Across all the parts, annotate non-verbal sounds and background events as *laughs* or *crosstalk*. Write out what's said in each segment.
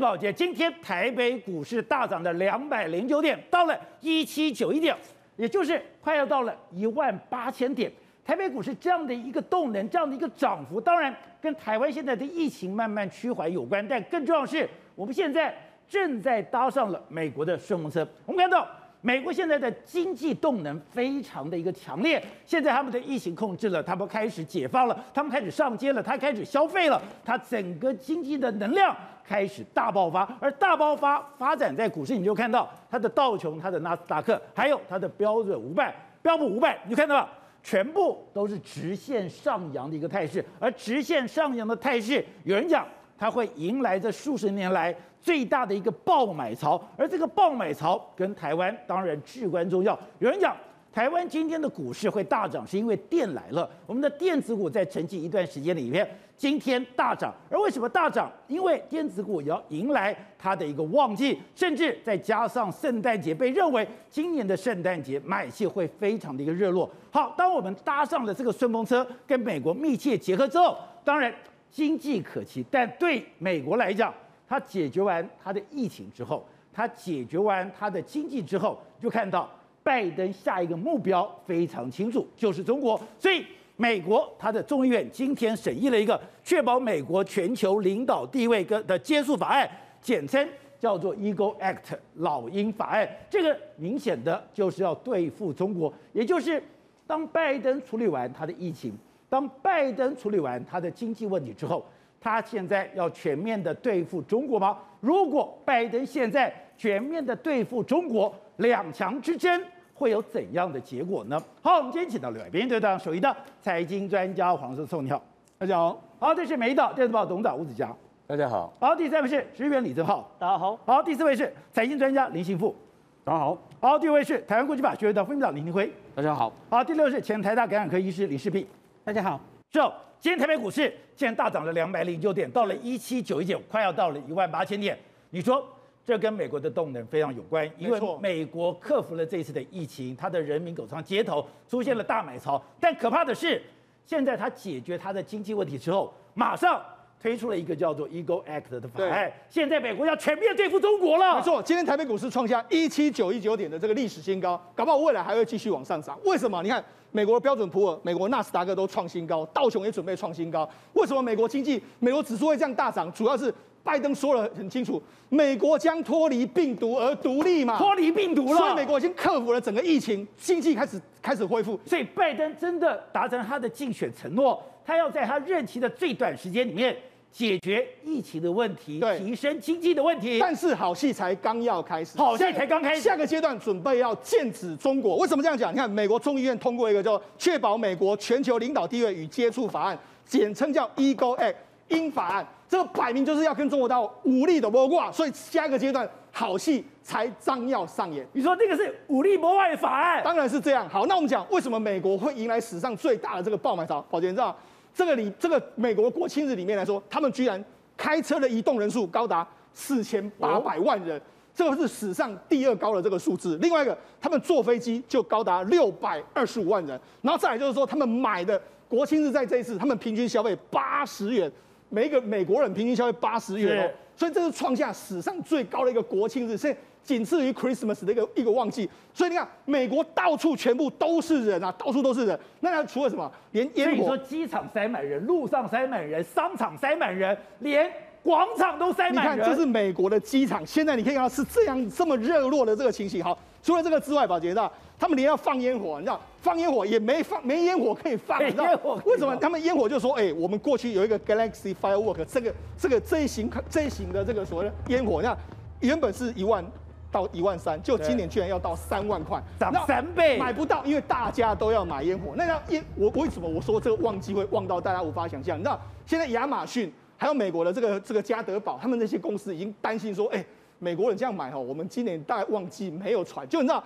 子宝杰，今天台北股市大涨的两百零九点，到了一七九一点，也就是快要到了一万八千点。台北股市这样的一个动能，这样的一个涨幅，当然跟台湾现在的疫情慢慢趋缓有关，但更重要是，我们现在正在搭上了美国的顺风车。我们看到。美国现在的经济动能非常的一个强烈，现在他们的疫情控制了，他们开始解放了，他们开始上街了，他开始消费了，他整个经济的能量开始大爆发，而大爆发发展在股市，你就看到它的道琼、它的纳斯达克，还有它的标准五百、标普五百，你就看到了全部都是直线上扬的一个态势，而直线上扬的态势，有人讲它会迎来这数十年来。最大的一个爆买潮，而这个爆买潮跟台湾当然至关重要。有人讲，台湾今天的股市会大涨，是因为电来了。我们的电子股在沉寂一段时间里面，今天大涨。而为什么大涨？因为电子股要迎来它的一个旺季，甚至再加上圣诞节，被认为今年的圣诞节买气会非常的一个热络。好，当我们搭上了这个顺风车，跟美国密切结合之后，当然经济可期，但对美国来讲，他解决完他的疫情之后，他解决完他的经济之后，就看到拜登下一个目标非常清楚，就是中国。所以，美国他的众议院今天审议了一个确保美国全球领导地位跟的接触法案，简称叫做 Eagle Act 老鹰法案。这个明显的就是要对付中国，也就是当拜登处理完他的疫情，当拜登处理完他的经济问题之后。他现在要全面的对付中国吗？如果拜登现在全面的对付中国，两强之争会有怎样的结果呢？好，我们今天请到两位编队长，首一的财经专家黄世聪，你好，大家好。好，这是美丽岛电子报董事长吴子嘉，大家好。好，第三位是职员李正浩，大家好。好，第四位是财经专家林信富，大家好。好，第五位是台湾国际法学院的副院长林庭辉，大家好。好，第六位是前台大感染科医师李世璧，大家好。是哦，今天台北股市竟然大涨了两百零九点，到了一七九一点，快要到了一万八千点。你说这跟美国的动能非常有关，因为美国克服了这一次的疫情，他的人民走上街头，出现了大买潮。但可怕的是，现在他解决他的经济问题之后，马上推出了一个叫做 Eagle Act 的法案。现在美国要全面对付中国了。没错，今天台北股市创下一七九一九点的这个历史新高，搞不好未来还会继续往上涨。为什么？你看。美国的标准普尔、美国纳斯达克都创新高，道琼也准备创新高。为什么美国经济、美国指数会这样大涨？主要是拜登说了很清楚，美国将脱离病毒而独立嘛，脱离病毒了。所以美国已经克服了整个疫情，经济开始开始恢复。所以拜登真的达成他的竞选承诺，他要在他任期的最短时间里面。解决疫情的问题，提升经济的问题，但是好戏才刚要开始，好戏才刚开始，下个阶段准备要剑指中国。为什么这样讲？你看，美国众议院通过一个叫《确保美国全球领导地位与接触法案》，简称叫 Eagle Act 英法案，这个摆明就是要跟中国到武力的搏挂，所以下一个阶段好戏才将要上演。你说这个是武力谋外的法案？当然是这样。好，那我们讲为什么美国会迎来史上最大的这个爆买潮？宝杰你知道？这个里，这个美国国庆日里面来说，他们居然开车的移动人数高达四千八百万人，这个是史上第二高的这个数字。另外一个，他们坐飞机就高达六百二十五万人，然后再来就是说，他们买的国庆日在这一次，他们平均消费八十元，每一个美国人平均消费八十元哦，所以这是创下史上最高的一个国庆日。现在仅次于 Christmas 的一个一个旺季，所以你看，美国到处全部都是人啊，到处都是人。那除了什么，连烟火，你说机场塞满人，路上塞满人，商场塞满人，连广场都塞满人。你看，这是美国的机场，现在你可以看到是这样这么热络的这个情形。好，除了这个之外，宝杰知道，他们连要放烟火，你知道，放烟火也没放，没烟火可以放，你知道为什么？他们烟火就说，哎、欸，我们过去有一个 Galaxy Firework，这个这个这一型这一型的这个所谓的烟火，你看原本是一万。到一万三，就今年居然要到三万块，涨三倍，买不到，因为大家都要买烟火。那要烟，我为什么我说这个旺季会旺到大家无法想象？你知道，现在亚马逊还有美国的这个这个家得宝，他们那些公司已经担心说，哎，美国人这样买哈，我们今年大概旺季没有船。就你知道，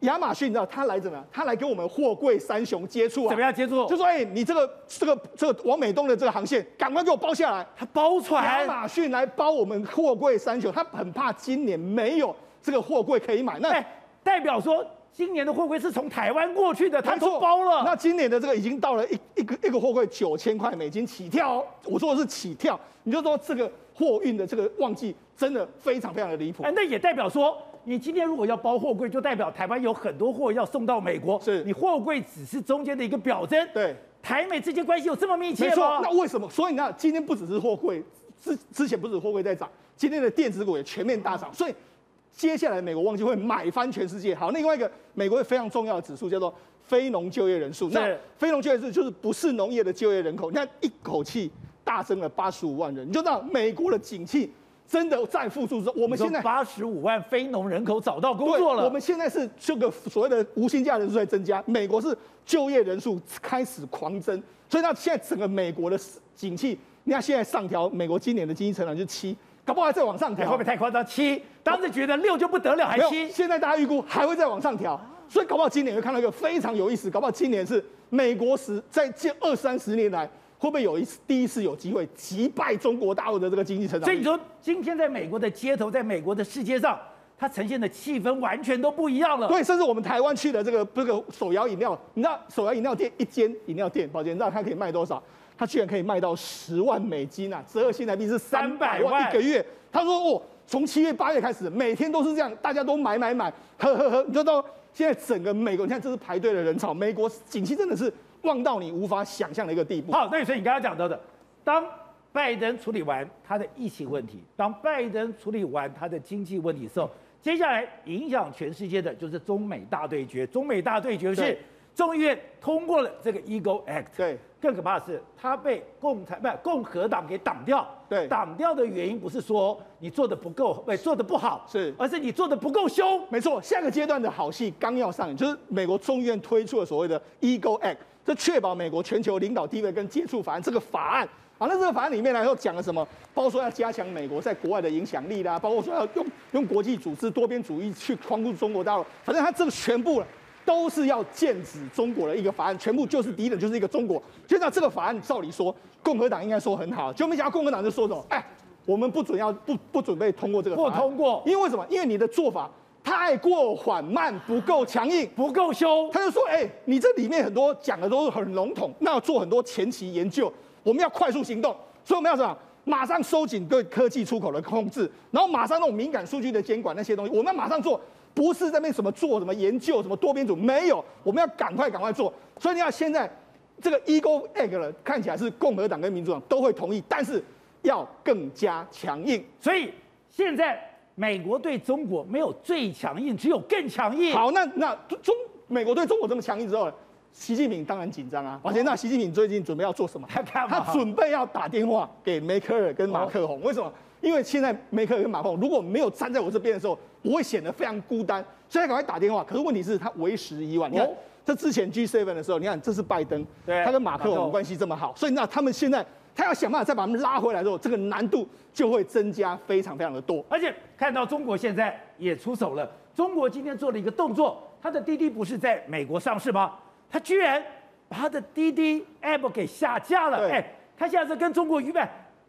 亚马逊你知道他来怎么样？他来跟我们货柜三雄接触啊？怎么样接触？就说，哎，你这个这个这个往美东的这个航线，赶快给我包下来。他包船，亚马逊来包我们货柜三雄，他很怕今年没有。这个货柜可以买，那、欸、代表说今年的货柜是从台湾过去的，他都包了。那今年的这个已经到了一一个一个货柜九千块美金起跳哦，我说的是起跳，你就说这个货运的这个旺季真的非常非常的离谱。哎，那也代表说，你今天如果要包货柜，就代表台湾有很多货要送到美国。是你货柜只是中间的一个表征。对，台美之间关系有这么密切没吗？错。那为什么？所以你看，今天不只是货柜，之之前不止货柜在涨，今天的电子股也全面大涨，所以。接下来美国旺季会买翻全世界。好，另外一个美国非常重要的指数叫做非农就业人数。那非农就业人数就是不是农业的就业人口。你看一口气大增了八十五万人，你就知道美国的景气真的在复苏之后。我们现在八十五万非农人口找到工作了。我们现在是这个所谓的无薪假人数在增加，美国是就业人数开始狂增，所以那现在整个美国的景气，你看现在上调美国今年的经济成长就是七。搞不好还再往上调，会不会太夸张？七，当时觉得六就不得了，还七。现在大家预估还会再往上调，所以搞不好今年会看到一个非常有意思。搞不好今年是美国史在近二三十年来，会不会有一次第一次有机会击败中国大陆的这个经济成长？所以你说今天在美国的街头，在美国的世界上，它呈现的气氛完全都不一样了。对，甚至我们台湾去的这个这个手摇饮料，你知道手摇饮料店一间饮料店，宝杰，你知道它可以卖多少？它居然可以卖到十万美金啊，折合新台币是三百万一个月。他说哦，从七月八月开始，每天都是这样，大家都买买买，喝喝喝。你知道现在整个美国，你看这是排队的人潮，美国景气真的是旺到你无法想象的一个地步。好，那所以你刚刚讲到的，当拜登处理完他的疫情问题，当拜登处理完他的经济问题的时候，接下来影响全世界的就是中美大对决。中美大对决是。众议院通过了这个 Eagle Act，对，更可怕的是，它被共产不共和党给挡掉。对，挡掉的原因不是说你做的不够，不做的不好，是，而是你做的不够凶。没错，下个阶段的好戏刚要上演，就是美国众议院推出了所谓的 Eagle Act，这确保美国全球领导地位跟接触法案这个法案。好，那这个法案里面呢又讲了什么？包括说要加强美国在国外的影响力啦，包括说要用用国际组织多边主义去框住中国大陆，反正他这个全部。都是要剑指中国的一个法案，全部就是敌人，就是一个中国。现在这个法案照理说，共和党应该说很好，就没想到共和党就说什么，哎，我们不准要不不准备通过这个法案，不通过，因为为什么？因为你的做法太过缓慢，不够强硬，不够凶。他就说，哎，你这里面很多讲的都是很笼统，那要做很多前期研究，我们要快速行动，所以我们要什么？马上收紧对科技出口的控制，然后马上那种敏感数据的监管那些东西，我们要马上做。不是在那什么做什么研究什么多边组没有，我们要赶快赶快做。所以你看现在这个 Eagle Act 了，看起来是共和党跟民主党都会同意，但是要更加强硬。所以现在美国对中国没有最强硬，只有更强硬。好，那那中美国对中国这么强硬之后呢，习近平当然紧张啊。而且那习近平最近准备要做什么？*laughs* 他他准备要打电话给梅克尔跟马克宏。为什么？因为现在梅克尔跟马克宏如果没有站在我这边的时候。我会显得非常孤单，所以赶快打电话。可是问题是，他为时已晚。你看，这之前 G7 的时候，你看这是拜登，他跟马克宏关系这么好，所以那他们现在他要想办法再把他们拉回来之后，这个难度就会增加非常非常的多。而且看到中国现在也出手了，中国今天做了一个动作，他的滴滴不是在美国上市吗？他居然把他的滴滴 App 给下架了。哎，他现在是跟中国鱼呗。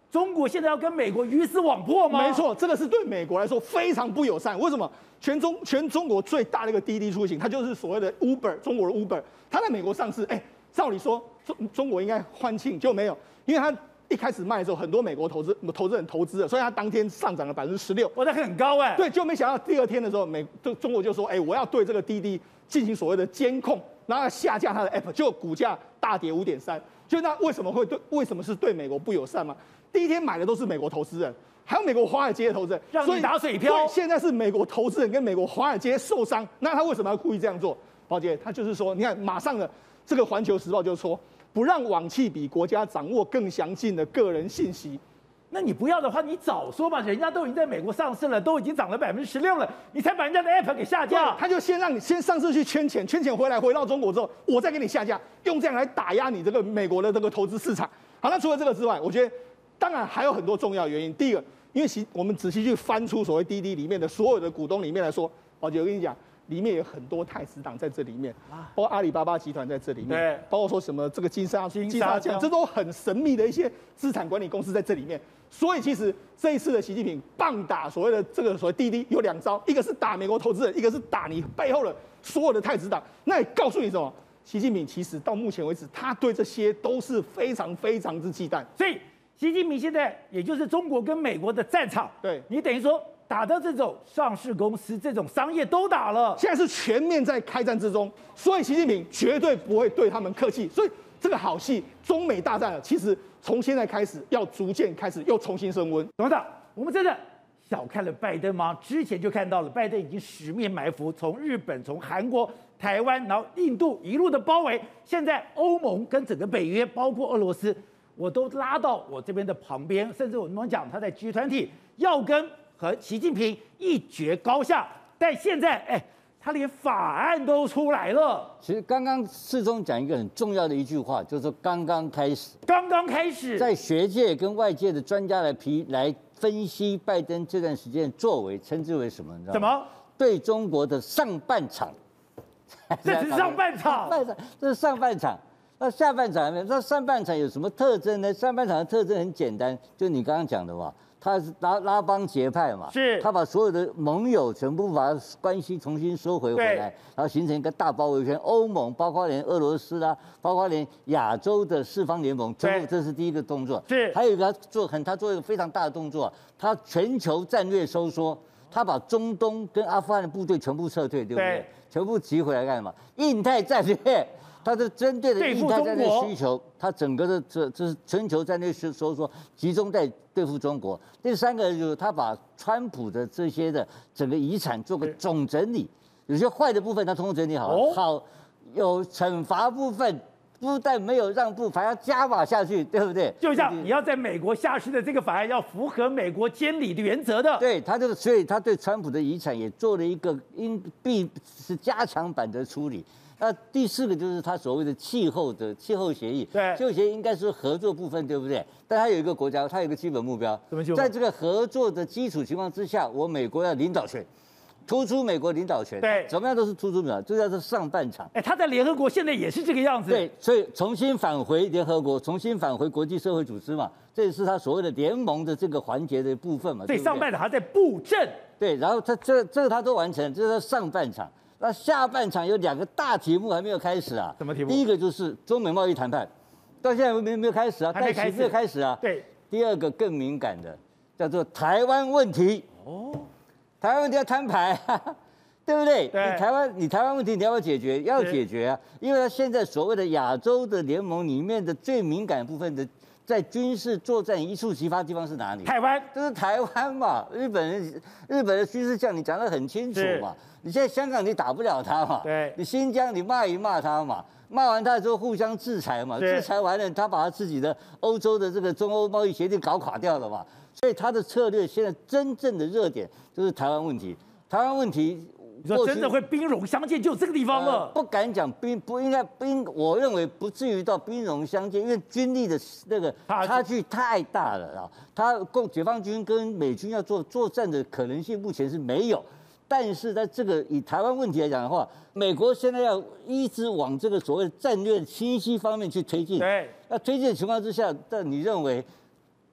中国现在要跟美国鱼死网破吗？没错，这个是对美国来说非常不友善。为什么？全中全中国最大的一个滴滴出行，它就是所谓的 Uber，中国的 Uber，它在美国上市。哎，照理说中中国应该欢庆，就没有，因为它一开始卖的时候，很多美国投资投资人投资了，所以它当天上涨了百分之十六，哇，那很高哎。对，就没想到第二天的时候，美就中国就说，哎，我要对这个滴滴进行所谓的监控，然后下架它的 App，就股价大跌五点三。就那为什么会对？为什么是对美国不友善吗？第一天买的都是美国投资人，还有美国华尔街的投资人，让你打水漂。现在是美国投资人跟美国华尔街受伤，那他为什么要故意这样做？宝杰，他就是说，你看，马上的这个《环球时报》就说，不让网际比国家掌握更详尽的个人信息。那你不要的话，你早说吧，人家都已经在美国上市了，都已经涨了百分之十六了，你才把人家的 App 给下架。他就先让你先上市去圈钱，圈钱回来回到中国之后，我再给你下架，用这样来打压你这个美国的这个投资市场。好，那除了这个之外，我觉得。当然还有很多重要原因。第一个，因为其我们仔细去翻出所谓滴滴里面的所有的股东里面来说，宝杰，我跟你讲，里面有很多太子党在这里面，包括阿里巴巴集团在这里面，对，包括说什么这个金沙金沙江，这都很神秘的一些资产管理公司在这里面。所以其实这一次的习近平棒打所谓的这个所谓滴滴有两招，一个是打美国投资人，一个是打你背后的所有的太子党。那也告诉你什么？习近平其实到目前为止，他对这些都是非常非常之忌惮。所以习近平现在也就是中国跟美国的战场，对你等于说打的这种上市公司、这种商业都打了，现在是全面在开战之中。所以习近平绝对不会对他们客气。所以这个好戏，中美大战了，其实。从现在开始，要逐渐开始又重新升温。董事长，我们真的小看了拜登吗？之前就看到了，拜登已经十面埋伏，从日本、从韩国、台湾，然后印度一路的包围。现在欧盟跟整个北约，包括俄罗斯，我都拉到我这边的旁边，甚至我们讲他在集团体要跟和习近平一决高下。但现在，哎。他连法案都出来了。其实刚刚世忠讲一个很重要的一句话，就是说刚刚开始，刚刚开始，在学界跟外界的专家来批来分析拜登这段时间的作为，称之为什么？你知道吗？什么？对中国的上半场。*laughs* 这是上半场。半场，这是上半场。那下半场呢？那上半场有什么特征呢？上半场的特征很简单，就你刚刚讲的吧。他是拉拉帮结派嘛，是，他把所有的盟友全部把关系重新收回回来，然后形成一个大包围圈。欧盟包括连俄罗斯啊，包括连亚洲的四方联盟，全部这是第一个动作。是，还有一个他做很，他做一个非常大的动作，他全球战略收缩，他把中东跟阿富汗的部队全部撤退，对不对？对，全部集回来干什么？印太战略。它是针对的印太战略需求，它整个的这这是全球战略是说说集中在对付中国。第三个就是他把川普的这些的整个遗产做个总整理，有些坏的部分他通通整理好了，好有惩罚部分不但没有让步，还要加码下去，对不对？就像你要在美国下市的这个法案要符合美国监理的原则的。对他这个，所以他对川普的遗产也做了一个应必是加强版的处理。那第四个就是他所谓的气候的气候协议，对，气候协议应该是合作部分，对不对？但他有一个国家，他有一个基本目标，在这个合作的基础情况之下，我美国要领导权，突出美国领导权，对，怎么样都是突出美国，这叫做上半场。哎，他在联合国现在也是这个样子，对，所以重新返回联合国，重新返回国际社会组织嘛，这也是他所谓的联盟的这个环节的部分嘛。对，上半场还在布阵，对，然后他这这个他都完成，这是他上半场。那下半场有两个大题目还没有开始啊？什么题目？第一个就是中美贸易谈判，到现在没没有开始啊？还没开始。没有开始啊？对。第二个更敏感的，叫做台湾问题。哦。台湾问题要摊牌，*laughs* 对不对？对。你台湾，你台湾问题你要不要解决？要解决啊！因为他现在所谓的亚洲的联盟里面的最敏感部分的，在军事作战一触即发的地方是哪里？台湾。就是台湾嘛。日本人，日本的军事将领讲得很清楚嘛。你现在香港你打不了他嘛？对，你新疆你骂一骂他嘛，骂完他之后互相制裁嘛，制裁完了他把他自己的欧洲的这个中欧贸易协定搞垮掉了嘛，所以他的策略现在真正的热点就是台湾问题。台湾问题，你说真的会兵戎相见就这个地方了？呃、不敢讲兵，不应该兵，我认为不至于到兵戎相见，因为军力的那个差距太大了啊。他共解放军跟美军要做作战的可能性目前是没有。但是在这个以台湾问题来讲的话，美国现在要一直往这个所谓战略清晰方面去推进。对。那推进的情况之下，但你认为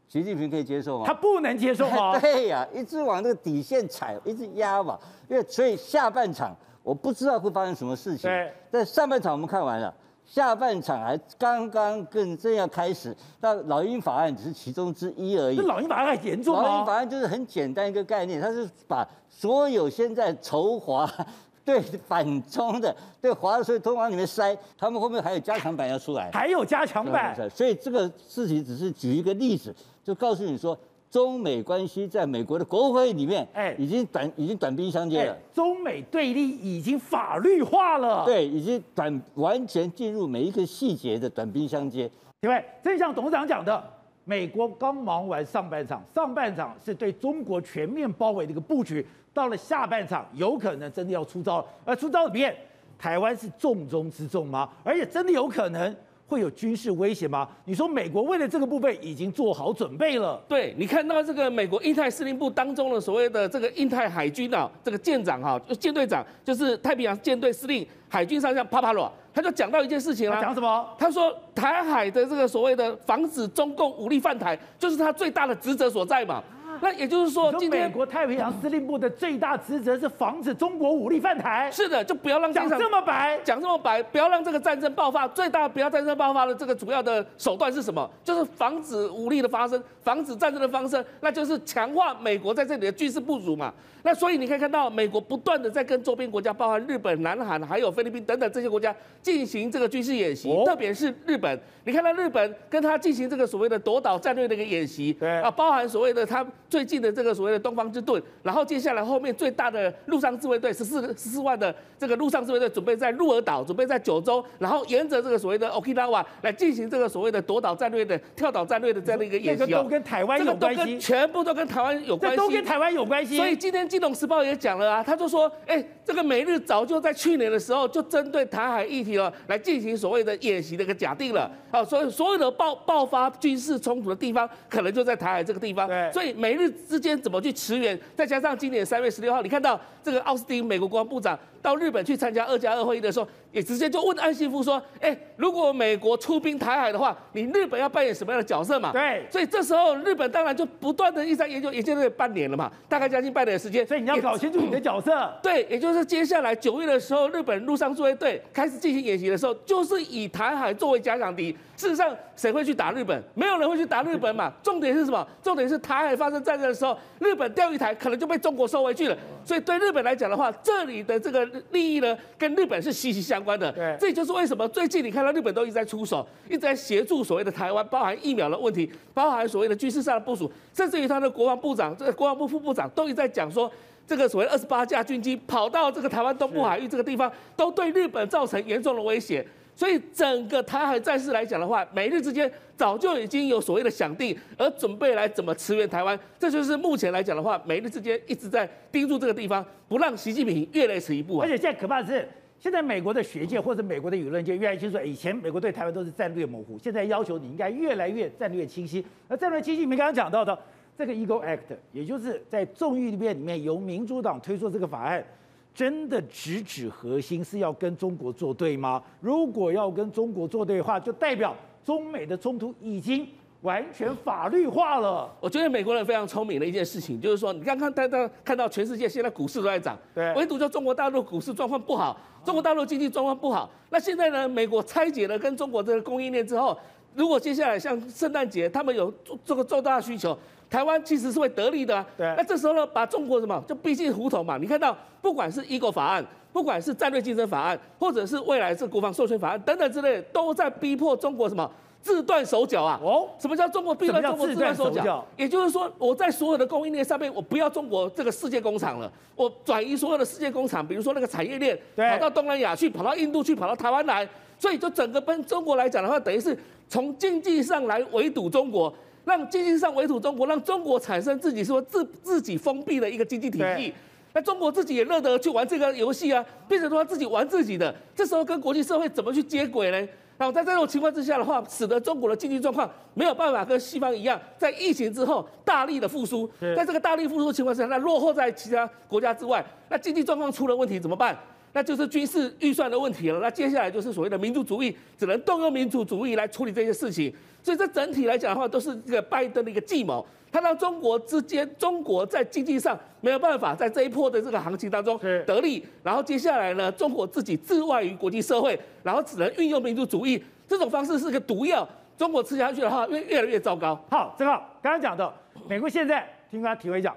习近平可以接受吗？他不能接受吗？*laughs* 对呀、啊，一直往这个底线踩，一直压嘛。因为所以下半场我不知道会发生什么事情。对。但上半场我们看完了。下半场还刚刚更正要开始，那老鹰法案只是其中之一而已。那老鹰法案很严重吗？老鹰法案就是很简单一个概念，它是把所有现在仇华、*laughs* 对反中的、对华的，所以都往里面塞。他们后面还有加强版要出来，还有加强版。所以这个事情只是举一个例子，就告诉你说。中美关系在美国的国会里面，哎，已经短已经短兵相接了。中美对立已经法律化了。对，已经短完全进入每一个细节的短兵相接。因为正像董事长讲的，美国刚忙完上半场，上半场是对中国全面包围的一个布局，到了下半场有可能真的要出招了。而出招里面，台湾是重中之重吗？而且真的有可能会有军事威胁吗？你说美国为了这个部分已经做好准备了？对，你看到这个美国印太司令部当中的所谓的这个印太海军啊，这个舰长哈，舰队长就是太平洋舰队司令海军上将帕帕罗，他就讲到一件事情啊，讲什么？他说台海的这个所谓的防止中共武力犯台，就是他最大的职责所在嘛。那也就是说，今天美国太平洋司令部的最大职责是防止中国武力犯台。是的，就不要让讲这么白，讲这么白，不要让这个战争爆发。最大不要战争爆发的这个主要的手段是什么？就是防止武力的发生，防止战争的发生，那就是强化美国在这里的军事部署嘛。那所以你可以看到，美国不断的在跟周边国家，包含日本、南韩，还有菲律宾等等这些国家进行这个军事演习，哦、特别是日本。你看到日本跟他进行这个所谓的夺岛战略的一个演习，对。啊，包含所谓的他最近的这个所谓的东方之盾，然后接下来后面最大的陆上自卫队十四十四万的这个陆上自卫队准备在鹿儿岛，准备在九州，然后沿着这个所谓的 Okinawa 来进行这个所谓的夺岛战略的跳岛战略的这样的一个演习，这个都跟台湾有关系，全部都跟台湾有关系，都跟台湾有关系。所以今天《金融时报》也讲了啊，他就说，哎，这个美日早就在去年的时候就针对台海议题了来进行所谓的演习的一个假定了，啊，所以所有的爆爆发军事冲突的地方，可能就在台海这个地方。对，所以美日之间怎么去驰援？再加上今年三月十六号，你看到这个奥斯汀美国国防部长。到日本去参加二加二会议的时候，也直接就问安信夫说：“哎，如果美国出兵台海的话，你日本要扮演什么样的角色嘛？”对，所以这时候日本当然就不断的一直在研究，研究了半年了嘛，大概将近半年的时间。所以你要搞清楚你的角色。对，也就是接下来九月的时候，日本陆上自卫队开始进行演习的时候，就是以台海作为假想敌。事实上，谁会去打日本？没有人会去打日本嘛。重点是什么？重点是台海发生战争的时候，日本钓鱼台可能就被中国收回去了。所以对日本来讲的话，这里的这个利益呢，跟日本是息息相关的。对，这就是为什么最近你看到日本都一直在出手，一直在协助所谓的台湾，包含疫苗的问题，包含所谓的军事上的部署，甚至于他的国防部长、这个国防部副部长都一直在讲说，这个所谓二十八架军机跑到这个台湾东部海域这个地方，都对日本造成严重的威胁。所以整个台海战事来讲的话，美日之间早就已经有所谓的想定，而准备来怎么驰援台湾。这就是目前来讲的话，美日之间一直在盯住这个地方，不让习近平越雷池一步。而且现在可怕的是，现在美国的学界或者美国的舆论界越来越清楚，以前美国对台湾都是战略模糊，现在要求你应该越来越战略清晰。而战略清晰，你们刚刚讲到的这个 Eagle Act，也就是在众议院里面由民主党推出这个法案。真的直指核心是要跟中国作对吗？如果要跟中国作对的话，就代表中美的冲突已经完全法律化了。我觉得美国人非常聪明的一件事情，就是说，你刚刚大家看到全世界现在股市都在涨，对，唯独就中国大陆股市状况不好，中国大陆经济状况不好。那现在呢，美国拆解了跟中国这个供应链之后，如果接下来像圣诞节，他们有这个重大需求。台湾其实是会得利的啊，对。那这时候呢，把中国什么就逼进胡同嘛？你看到，不管是 Eagle 法案，不管是战略竞争法案，或者是未来是国防授权法案等等之类，都在逼迫中国什么自断手脚啊？哦，什么叫中国逼迫中国自断手脚？也就是说，我在所有的供应链上面，我不要中国这个世界工厂了，我转移所有的世界工厂，比如说那个产业链，跑到东南亚去，跑到印度去，跑到台湾来，所以就整个跟中国来讲的话，等于是从经济上来围堵中国。让经济上围堵中国，让中国产生自己说自自己封闭的一个经济体系，那中国自己也乐得去玩这个游戏啊，变成说自己玩自己的，这时候跟国际社会怎么去接轨呢？然后在这种情况之下的话，使得中国的经济状况没有办法跟西方一样，在疫情之后大力的复苏，在这个大力复苏的情况下，那落后在其他国家之外，那经济状况出了问题怎么办？那就是军事预算的问题了。那接下来就是所谓的民族主义，只能动用民族主义来处理这些事情。所以这整体来讲的话，都是这个拜登的一个计谋。他让中国之间，中国在经济上没有办法在这一波的这个行情当中得利。然后接下来呢，中国自己置外于国际社会，然后只能运用民族主义这种方式是个毒药。中国吃下去的话，越越来越糟糕。好，正好刚刚讲到，美国现在听他体会讲。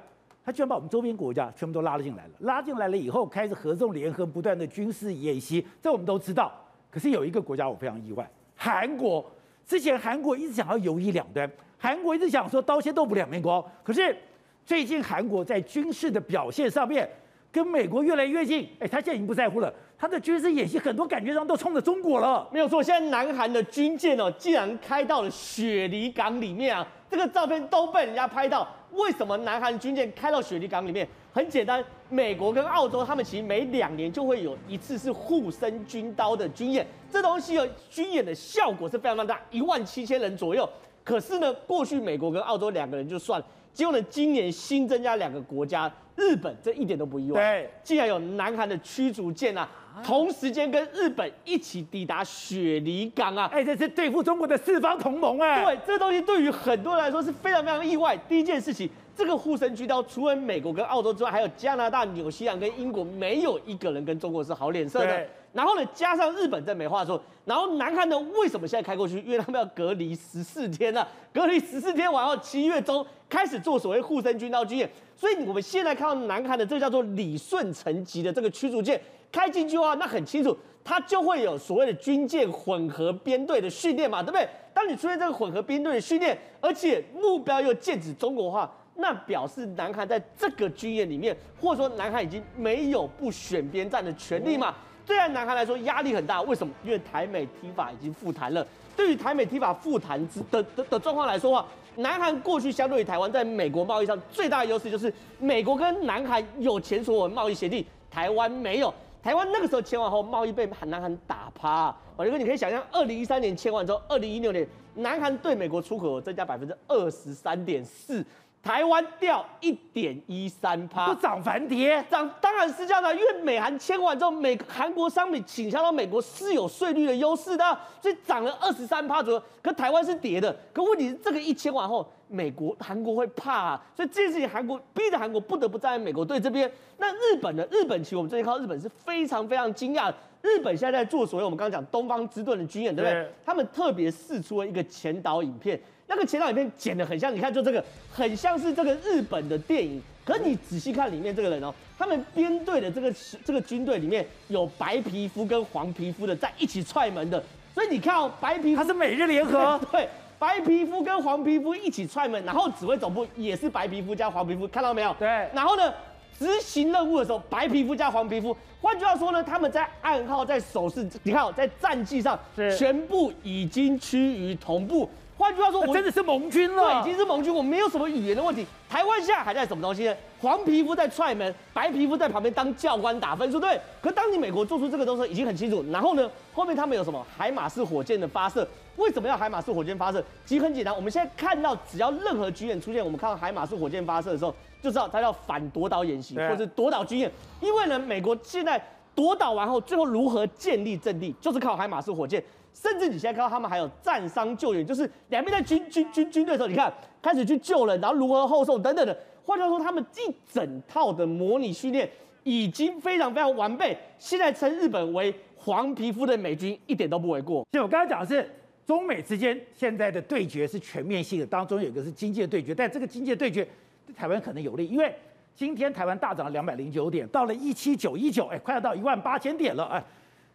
他居然把我们周边国家全部都拉了进来了，拉进来了以后开始合纵联合，不断的军事演习，这我们都知道。可是有一个国家我非常意外，韩国。之前韩国一直想要游移两端，韩国一直想说刀切豆腐两面光。可是最近韩国在军事的表现上面跟美国越来越近，哎，他现在已经不在乎了。他的军事演习很多感觉上都冲着中国了。没有错，现在南韩的军舰哦，竟然开到了雪梨港里面啊，这个照片都被人家拍到。为什么南韩军舰开到雪梨港里面？很简单，美国跟澳洲他们其实每两年就会有一次是护身军刀的军演，这东西的军演的效果是非常非常大，一万七千人左右。可是呢，过去美国跟澳洲两个人就算了，结果呢，今年新增加两个国家，日本这一点都不意外。对，竟然有南韩的驱逐舰啊，同时间跟日本一起抵达雪梨港啊，哎，这是对付中国的四方同盟哎。对，这个东西对于很多人来说是非常非常意外。第一件事情。这个护身巨刀，除了美国跟澳洲之外，还有加拿大、纽西兰跟英国，没有一个人跟中国是好脸色的。然后呢，加上日本，在美化的时候。然后南韩呢，为什么现在开过去？因为他们要隔离十四天 *laughs* 了，隔离十四天完后，七月中开始做所谓护身军刀军演。所以我们现在看到南韩的这个叫做李舜臣级的这个驱逐舰开进去的话，那很清楚，它就会有所谓的军舰混合编队的训练嘛，对不对？当你出现这个混合编队的训练，而且目标又剑指中国的话。那表示南韩在这个军演里面，或者说南韩已经没有不选边站的权利嘛？对南韩来说压力很大，为什么？因为台美提法已经复谈了。对于台美提法复谈之的的的状况来说话，南韩过去相对于台湾在美国贸易上最大的优势就是美国跟南韩有前所未贸易协定，台湾没有。台湾那个时候签完后，贸易被南韩打趴。我觉得你可以想象，二零一三年签完之后，二零一六年南韩对美国出口增加百分之二十三点四。台湾掉一点一三趴，不涨反跌，涨当然是这样的，因为美韩签完之后，美韩国商品倾销到美国是有税率的优势的，所以涨了二十三趴左右。可台湾是跌的，可问题是这个一签完后，美国韩国会怕啊，所以这件事情韩国逼着韩国不得不站在美国队这边。那日本呢？日本其实我们最近看到日本是非常非常惊讶，日本现在在做所谓我们刚刚讲东方之盾的军演，对不对？对他们特别试出了一个前导影片。那个前导影片剪得很像，你看就这个，很像是这个日本的电影。可是你仔细看里面这个人哦，他们编队的这个这个军队里面有白皮肤跟黄皮肤的在一起踹门的，所以你看哦，白皮肤他是美日联合，对，白皮肤跟黄皮肤一起踹门，然后指挥总部也是白皮肤加黄皮肤，看到没有？对，然后呢，执行任务的时候白皮肤加黄皮肤，换句话说呢，他们在暗号在手势，你看哦，在战绩上全部已经趋于同步。换句话说，我真的是盟军了，对，已经是盟军，我没有什么语言的问题。台湾现在还在什么东西呢？黄皮肤在踹门，白皮肤在旁边当教官打分数，对。可当你美国做出这个东西，已经很清楚。然后呢，后面他们有什么海马式火箭的发射？为什么要海马式火箭发射？其实很简单，我们现在看到只要任何军演出现，我们看到海马式火箭发射的时候，就知道它叫反夺岛演习，或者是夺岛军演。因为呢，美国现在夺岛完后，最后如何建立阵地，就是靠海马式火箭。甚至你现在看到他们还有战伤救援，就是两边在军军军军队的时候，你看开始去救人，然后如何后送等等的。换句话说，他们一整套的模拟训练已经非常非常完备。现在称日本为黄皮肤的美军 *laughs* 一点都不为过。就我刚刚讲的是中美之间现在的对决是全面性的，当中有一个是经济的对决，但这个经济的对决对台湾可能有利，因为今天台湾大涨了两百零九点，到了一七九一九，哎，快要到一万八千点了，哎，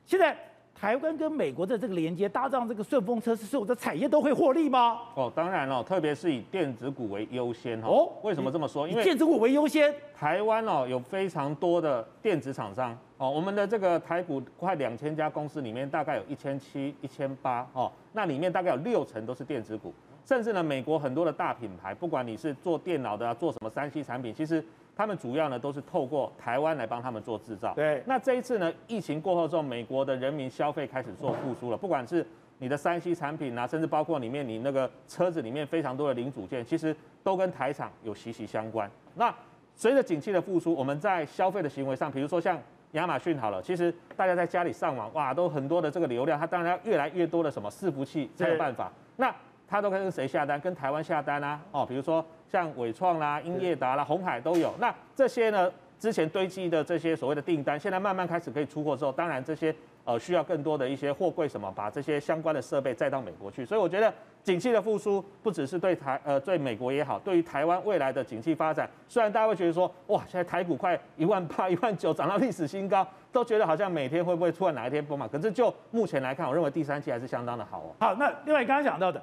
现在。台湾跟美国的这个连接搭上这个顺风车，是所有的产业都会获利吗？哦，当然了，特别是以电子股为优先哈。哦，为什么这么说？因为电子股为优先。台湾哦有非常多的电子厂商哦，我们的这个台股快两千家公司里面，大概有一千七、一千八哦，那里面大概有六成都是电子股，甚至呢，美国很多的大品牌，不管你是做电脑的啊，做什么三 C 产品，其实。他们主要呢都是透过台湾来帮他们做制造。对。那这一次呢，疫情过后之后，美国的人民消费开始做复苏了。不管是你的三 C 产品啊，甚至包括里面你那个车子里面非常多的零组件，其实都跟台厂有息息相关。那随着景气的复苏，我们在消费的行为上，比如说像亚马逊好了，其实大家在家里上网，哇，都很多的这个流量，它当然要越来越多的什么伺服器才有办法。那它都跟谁下单？跟台湾下单啊？哦，比如说像伟创啦、英业达啦、红海都有。那这些呢，之前堆积的这些所谓的订单，现在慢慢开始可以出货之后，当然这些呃需要更多的一些货柜什么，把这些相关的设备载到美国去。所以我觉得景气的复苏不只是对台呃对美国也好，对于台湾未来的景气发展，虽然大家会觉得说哇，现在台股快一万八、一万九涨到历史新高，都觉得好像每天会不会突然哪一天崩嘛？可是就目前来看，我认为第三季还是相当的好哦。好，那另外刚刚讲到的。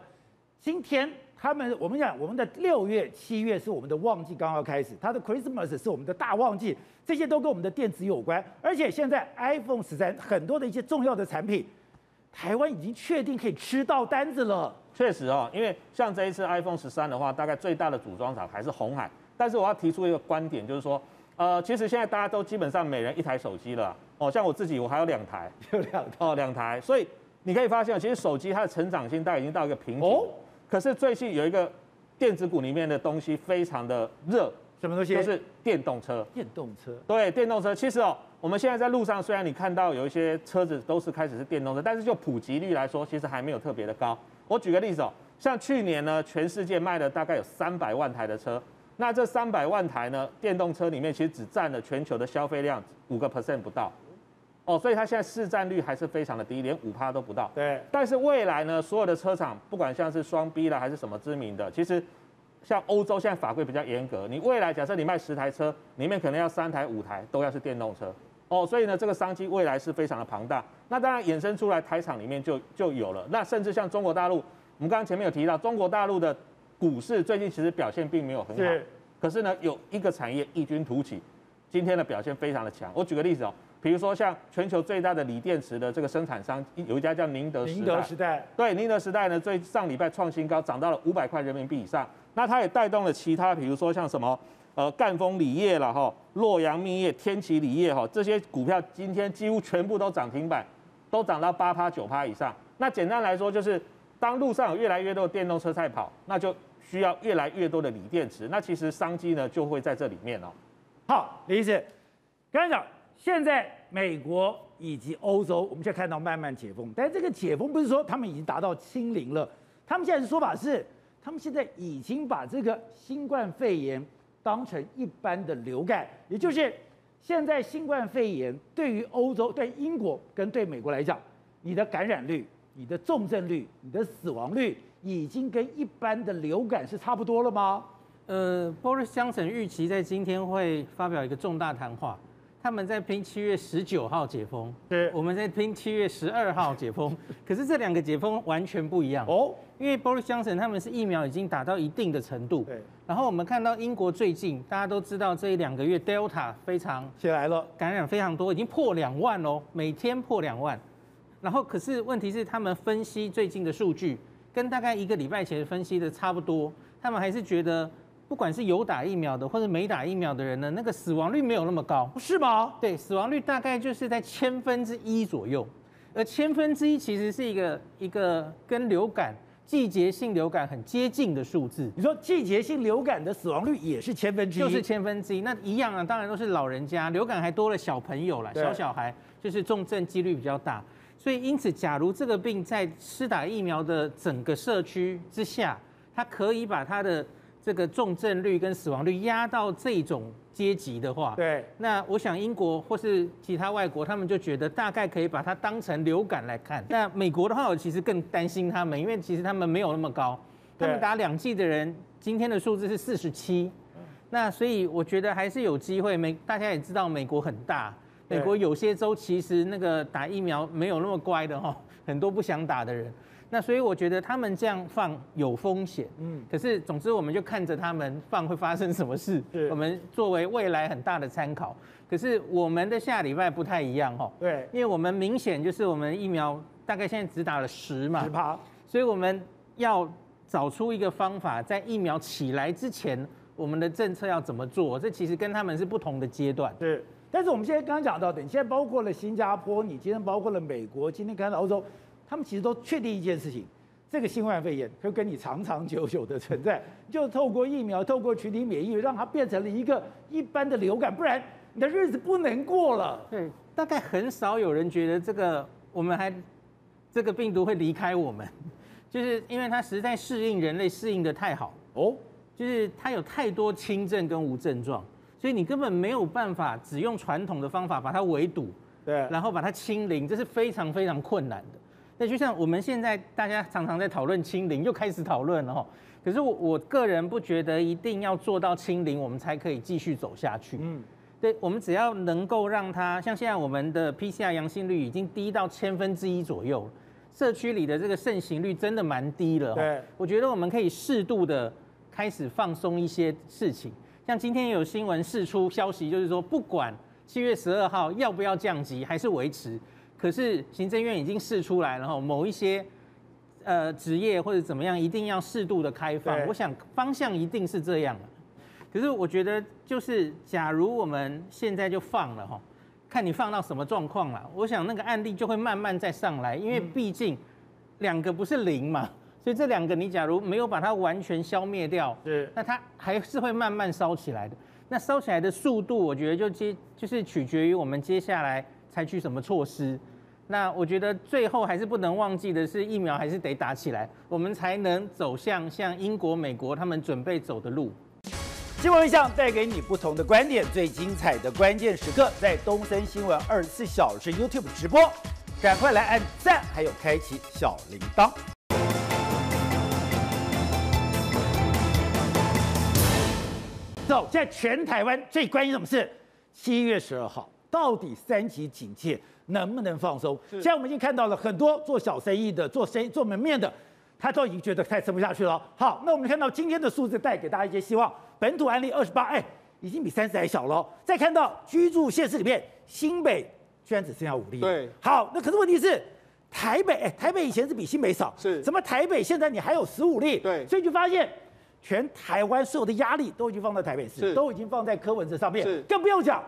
今天他们，我们讲我们的六月、七月是我们的旺季刚刚开始，它的 Christmas 是我们的大旺季，这些都跟我们的电子有关。而且现在 iPhone 十三很多的一些重要的产品，台湾已经确定可以吃到单子了。确实哦，因为像这一次 iPhone 十三的话，大概最大的组装厂还是红海。但是我要提出一个观点，就是说，呃，其实现在大家都基本上每人一台手机了。哦，像我自己，我还有两台，*laughs* 有两台哦，两台。所以你可以发现，其实手机它的成长性大概已经到一个瓶颈。哦。可是最近有一个电子股里面的东西非常的热，什么东西？就是电动车。电动车。对，电动车。其实哦，我们现在在路上，虽然你看到有一些车子都是开始是电动车，但是就普及率来说，其实还没有特别的高。我举个例子哦，像去年呢，全世界卖了大概有三百万台的车。那这三百万台呢，电动车里面其实只占了全球的消费量五个 percent 不到，哦，所以它现在市占率还是非常的低，连五趴都不到。对。但是未来呢，所有的车厂，不管像是双 B 啦，还是什么知名的，其实像欧洲现在法规比较严格，你未来假设你卖十台车，里面可能要三台五台都要是电动车，哦，所以呢，这个商机未来是非常的庞大。那当然衍生出来台厂里面就就有了，那甚至像中国大陆，我们刚刚前面有提到，中国大陆的股市最近其实表现并没有很好。可是呢，有一个产业异军突起，今天的表现非常的强。我举个例子哦，比如说像全球最大的锂电池的这个生产商，有一家叫宁德时代。宁德时代。对，宁德时代呢，最上礼拜创新高，涨到了五百块人民币以上。那它也带动了其他，比如说像什么呃赣锋锂业了哈，洛阳蜜业、天齐锂业哈，这些股票今天几乎全部都涨停板，都涨到八趴九趴以上。那简单来说，就是当路上有越来越多的电动车在跑，那就。需要越来越多的锂电池，那其实商机呢就会在这里面哦。好，李医师，刚才讲现在美国以及欧洲，我们现在看到慢慢解封，但是这个解封不是说他们已经达到清零了，他们现在的说法是，他们现在已经把这个新冠肺炎当成一般的流感，也就是现在新冠肺炎对于欧洲、对英国跟对美国来讲，你的感染率、你的重症率、你的死亡率。已经跟一般的流感是差不多了吗？呃，Boris Johnson 预期在今天会发表一个重大谈话，他们在拼七月十九号解封，对，我们在拼七月十二号解封，*laughs* 可是这两个解封完全不一样。哦，因为 Boris Johnson 他们是疫苗已经打到一定的程度，对，然后我们看到英国最近大家都知道这一两个月 Delta 非常起来了，感染非常多，已经破两万喽，每天破两万，然后可是问题是他们分析最近的数据。跟大概一个礼拜前分析的差不多，他们还是觉得，不管是有打疫苗的或者没打疫苗的人呢，那个死亡率没有那么高，是吗？对，死亡率大概就是在千分之一左右，而千分之一其实是一个一个跟流感季节性流感很接近的数字。你说季节性流感的死亡率也是千分之一，就是千分之一，那一样啊，当然都是老人家，流感还多了小朋友了，小小孩就是重症几率比较大。所以，因此，假如这个病在施打疫苗的整个社区之下，它可以把它的这个重症率跟死亡率压到这种阶级的话，对，那我想英国或是其他外国，他们就觉得大概可以把它当成流感来看。那美国的话，我其实更担心他们，因为其实他们没有那么高，他们打两剂的人，今天的数字是四十七，那所以我觉得还是有机会。美大家也知道，美国很大。美国有些州其实那个打疫苗没有那么乖的哈，很多不想打的人。那所以我觉得他们这样放有风险，嗯。可是总之我们就看着他们放会发生什么事，*laughs* 我们作为未来很大的参考。可是我们的下礼拜不太一样哦，对，因为我们明显就是我们疫苗大概现在只打了十嘛，十趴，所以我们要找出一个方法，在疫苗起来之前，我们的政策要怎么做？这其实跟他们是不同的阶段，对。但是我们现在刚刚讲到的，你现在包括了新加坡，你今天包括了美国，今天看到欧洲，他们其实都确定一件事情，这个新冠肺炎会跟你长长久久的存在，就透过疫苗，透过群体免疫，让它变成了一个一般的流感，不然你的日子不能过了。对，大概很少有人觉得这个我们还这个病毒会离开我们，*laughs* 就是因为它实在适应人类适应的太好哦，就是它有太多轻症跟无症状。所以你根本没有办法只用传统的方法把它围堵，对，然后把它清零，这是非常非常困难的。那就像我们现在大家常常在讨论清零，又开始讨论了哈。可是我我个人不觉得一定要做到清零，我们才可以继续走下去。嗯，对，我们只要能够让它像现在我们的 PCR 阳性率已经低到千分之一左右，社区里的这个盛行率真的蛮低了。对，我觉得我们可以适度的开始放松一些事情。像今天有新闻释出消息，就是说不管七月十二号要不要降级还是维持，可是行政院已经试出来了，然后某一些呃职业或者怎么样，一定要适度的开放。我想方向一定是这样的。可是我觉得，就是假如我们现在就放了哈，看你放到什么状况了。我想那个案例就会慢慢再上来，因为毕竟两个不是零嘛，所以这两个你假如没有把它完全消灭掉，是，那它还是会慢慢烧起来的。那烧起来的速度，我觉得就接就是取决于我们接下来采取什么措施。那我觉得最后还是不能忘记的是，疫苗还是得打起来，我们才能走向像英国、美国他们准备走的路。新闻一向带给你不同的观点，最精彩的关键时刻在东森新闻二十四小时 YouTube 直播，赶快来按赞，还有开启小铃铛。走，现在全台湾最关心什么事？七月十二号到底三级警戒？能不能放松？现在我们已经看到了很多做小生意的、做生意、做门面的，他都已经觉得太撑不下去了。好，那我们看到今天的数字带给大家一些希望。本土案例二十八，哎，已经比三十还小了。再看到居住县市里面，新北居然只剩下五例。对，好，那可是问题是，台北，哎，台北以前是比新北少，是，怎么台北现在你还有十五例？对，所以就发现，全台湾所有的压力都已经放在台北市，都已经放在柯文哲上面，更不用讲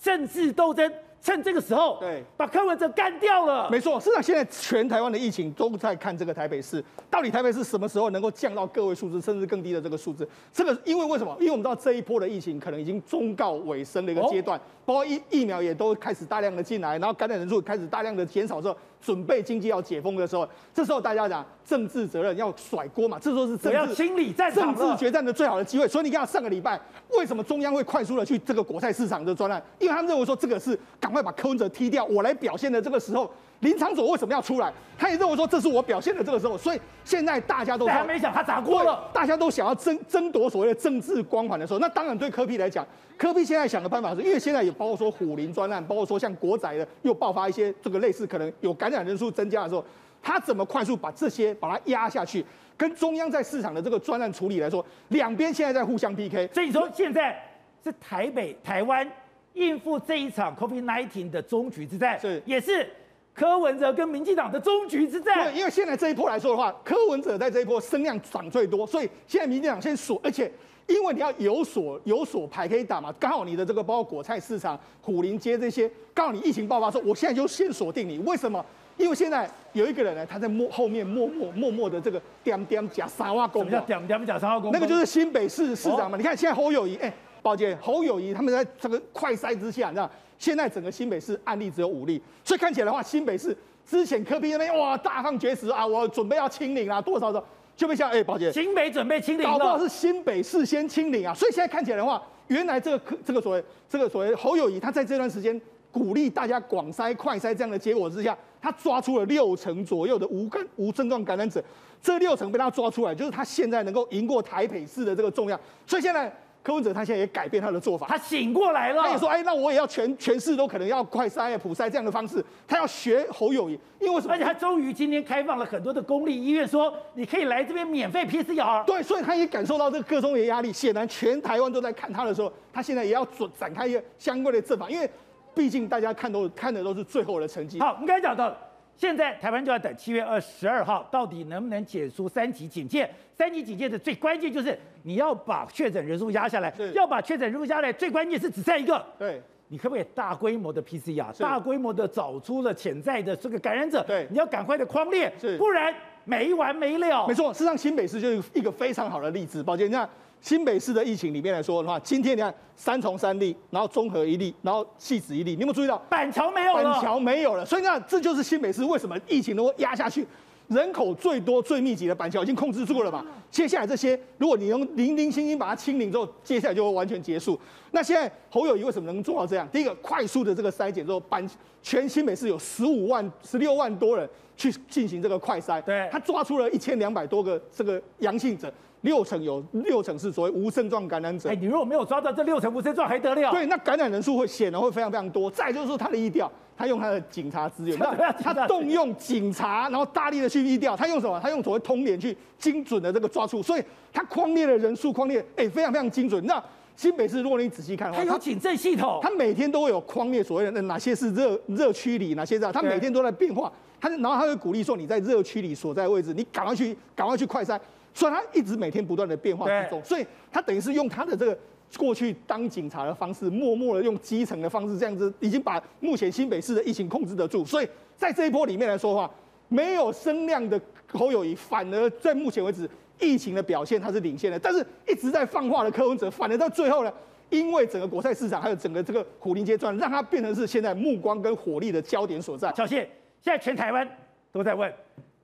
政治斗争。趁这个时候，对，把柯文哲干掉了。没错，事实上现在全台湾的疫情都在看这个台北市，到底台北市什么时候能够降到个位数字，甚至更低的这个数字？这个因为为什么？因为我们知道这一波的疫情可能已经终告尾声的一个阶段，包括疫疫苗也都开始大量的进来，然后感染人数开始大量的减少之后，准备经济要解封的时候，这时候大家讲政治责任要甩锅嘛，这时候是政治清理战政治决战的最好的机会。所以你看上个礼拜为什么中央会快速的去这个国菜市场的专案？因为他们认为说这个是赶快把柯文哲踢掉，我来表现的这个时候，林昶佐为什么要出来？他也认为说这是我表现的这个时候，所以现在大家都还没想他砸锅了，大家都想要争争夺所谓的政治光环的时候，那当然对柯 P 来讲，柯 P 现在想的办法是，因为现在也包括说虎林专案，包括说像国仔的又爆发一些这个类似可能有感染人数增加的时候，他怎么快速把这些把它压下去，跟中央在市场的这个专案处理来说，两边现在在互相 PK，所以你说现在是台北台湾。应付这一场 COVID-19 的终局之战，是也是柯文哲跟民进党的终局之战。对，因为现在这一波来说的话，柯文哲在这一波声量涨最多，所以现在民进党先锁，而且因为你要有所有所牌可以打嘛，刚好你的这个包括果菜市场、虎林街这些，刚好你疫情爆发的时候，我现在就先锁定你。为什么？因为现在有一个人呢，他在默后面默默默默的这个点点假三挖工，什么叫点点假三挖工？那个就是新北市市长嘛。你看现在侯友谊，哎。抱歉，侯友谊他们在这个快筛之下，你知道，现在整个新北市案例只有五例，所以看起来的话，新北市之前科比那边哇大放厥词啊，我准备要清零啊，多少的就被像哎，抱歉，新北准备清零，搞不好是新北市先清零啊，所以现在看起来的话，原来这个这个所谓这个所谓侯友宜他在这段时间鼓励大家广筛快筛这样的结果之下，他抓出了六成左右的无感无症状感染者，这六成被他抓出来，就是他现在能够赢过台北市的这个重量，所以现在。柯文哲他现在也改变他的做法，他醒过来了。他也说：“哎，那我也要全全市都可能要快筛、普筛这样的方式。”他要学侯友宜，因为什么？而且他终于今天开放了很多的公立医院，说你可以来这边免费 PCR。对，所以他也感受到这个各种的压力。显然，全台湾都在看他的时候，他现在也要准展开一个相关的阵法，因为毕竟大家看都看的都是最后的成绩。好，我们刚才讲到。现在台湾就要等七月二十二号，到底能不能解除三级警戒？三级警戒的最关键就是你要把确诊人数压下来，要把确诊人数压下来，最关键是只剩一个。对，你可不可以大规模的 PCR，大规模的找出了潜在的这个感染者？对，你要赶快的框列，不然没完没了。没错，事实上新北市就是一个非常好的例子。宝杰，你看。新北市的疫情里面来说的话，今天你看三重三例，然后中和一例，然后汐止一例，你有没有注意到板桥没有了？板桥没有了，所以那这就是新北市为什么疫情能够压下去，人口最多最密集的板桥已经控制住了嘛？接下来这些，如果你用零零星星把它清零之后，接下来就会完全结束。那现在侯友谊为什么能做到这样？第一个，快速的这个筛检之后，板全新北市有十五万、十六万多人去进行这个快筛，对，他抓出了一千两百多个这个阳性者。六成有六成是所谓无症状感染者。哎，你如果没有抓到这六成无症状，还得了？对，那感染人数会显然会非常非常多。再就是说他的疫调，他用他的警察资源，那 *laughs* 他动用警察，然后大力的去疫调，他用什么？他用所谓通联去精准的这个抓出，所以他框列的人数框列，哎，非常非常精准。那新北市如果你仔细看的话，他有警政系统，它每天都会有框列所谓的哪些是热热区里，哪些这样，他每天都在变化。他然后它会鼓励说，你在热区里所在位置，你赶快去赶快去快筛。所以他一直每天不断的变化之中，所以他等于是用他的这个过去当警察的方式，默默的用基层的方式，这样子已经把目前新北市的疫情控制得住。所以在这一波里面来说的话，没有声量的侯友谊，反而在目前为止疫情的表现他是领先的。但是一直在放话的柯文哲，反而到最后呢，因为整个国赛市场还有整个这个虎林街段，让它变成是现在目光跟火力的焦点所在。小谢，现在全台湾都在问，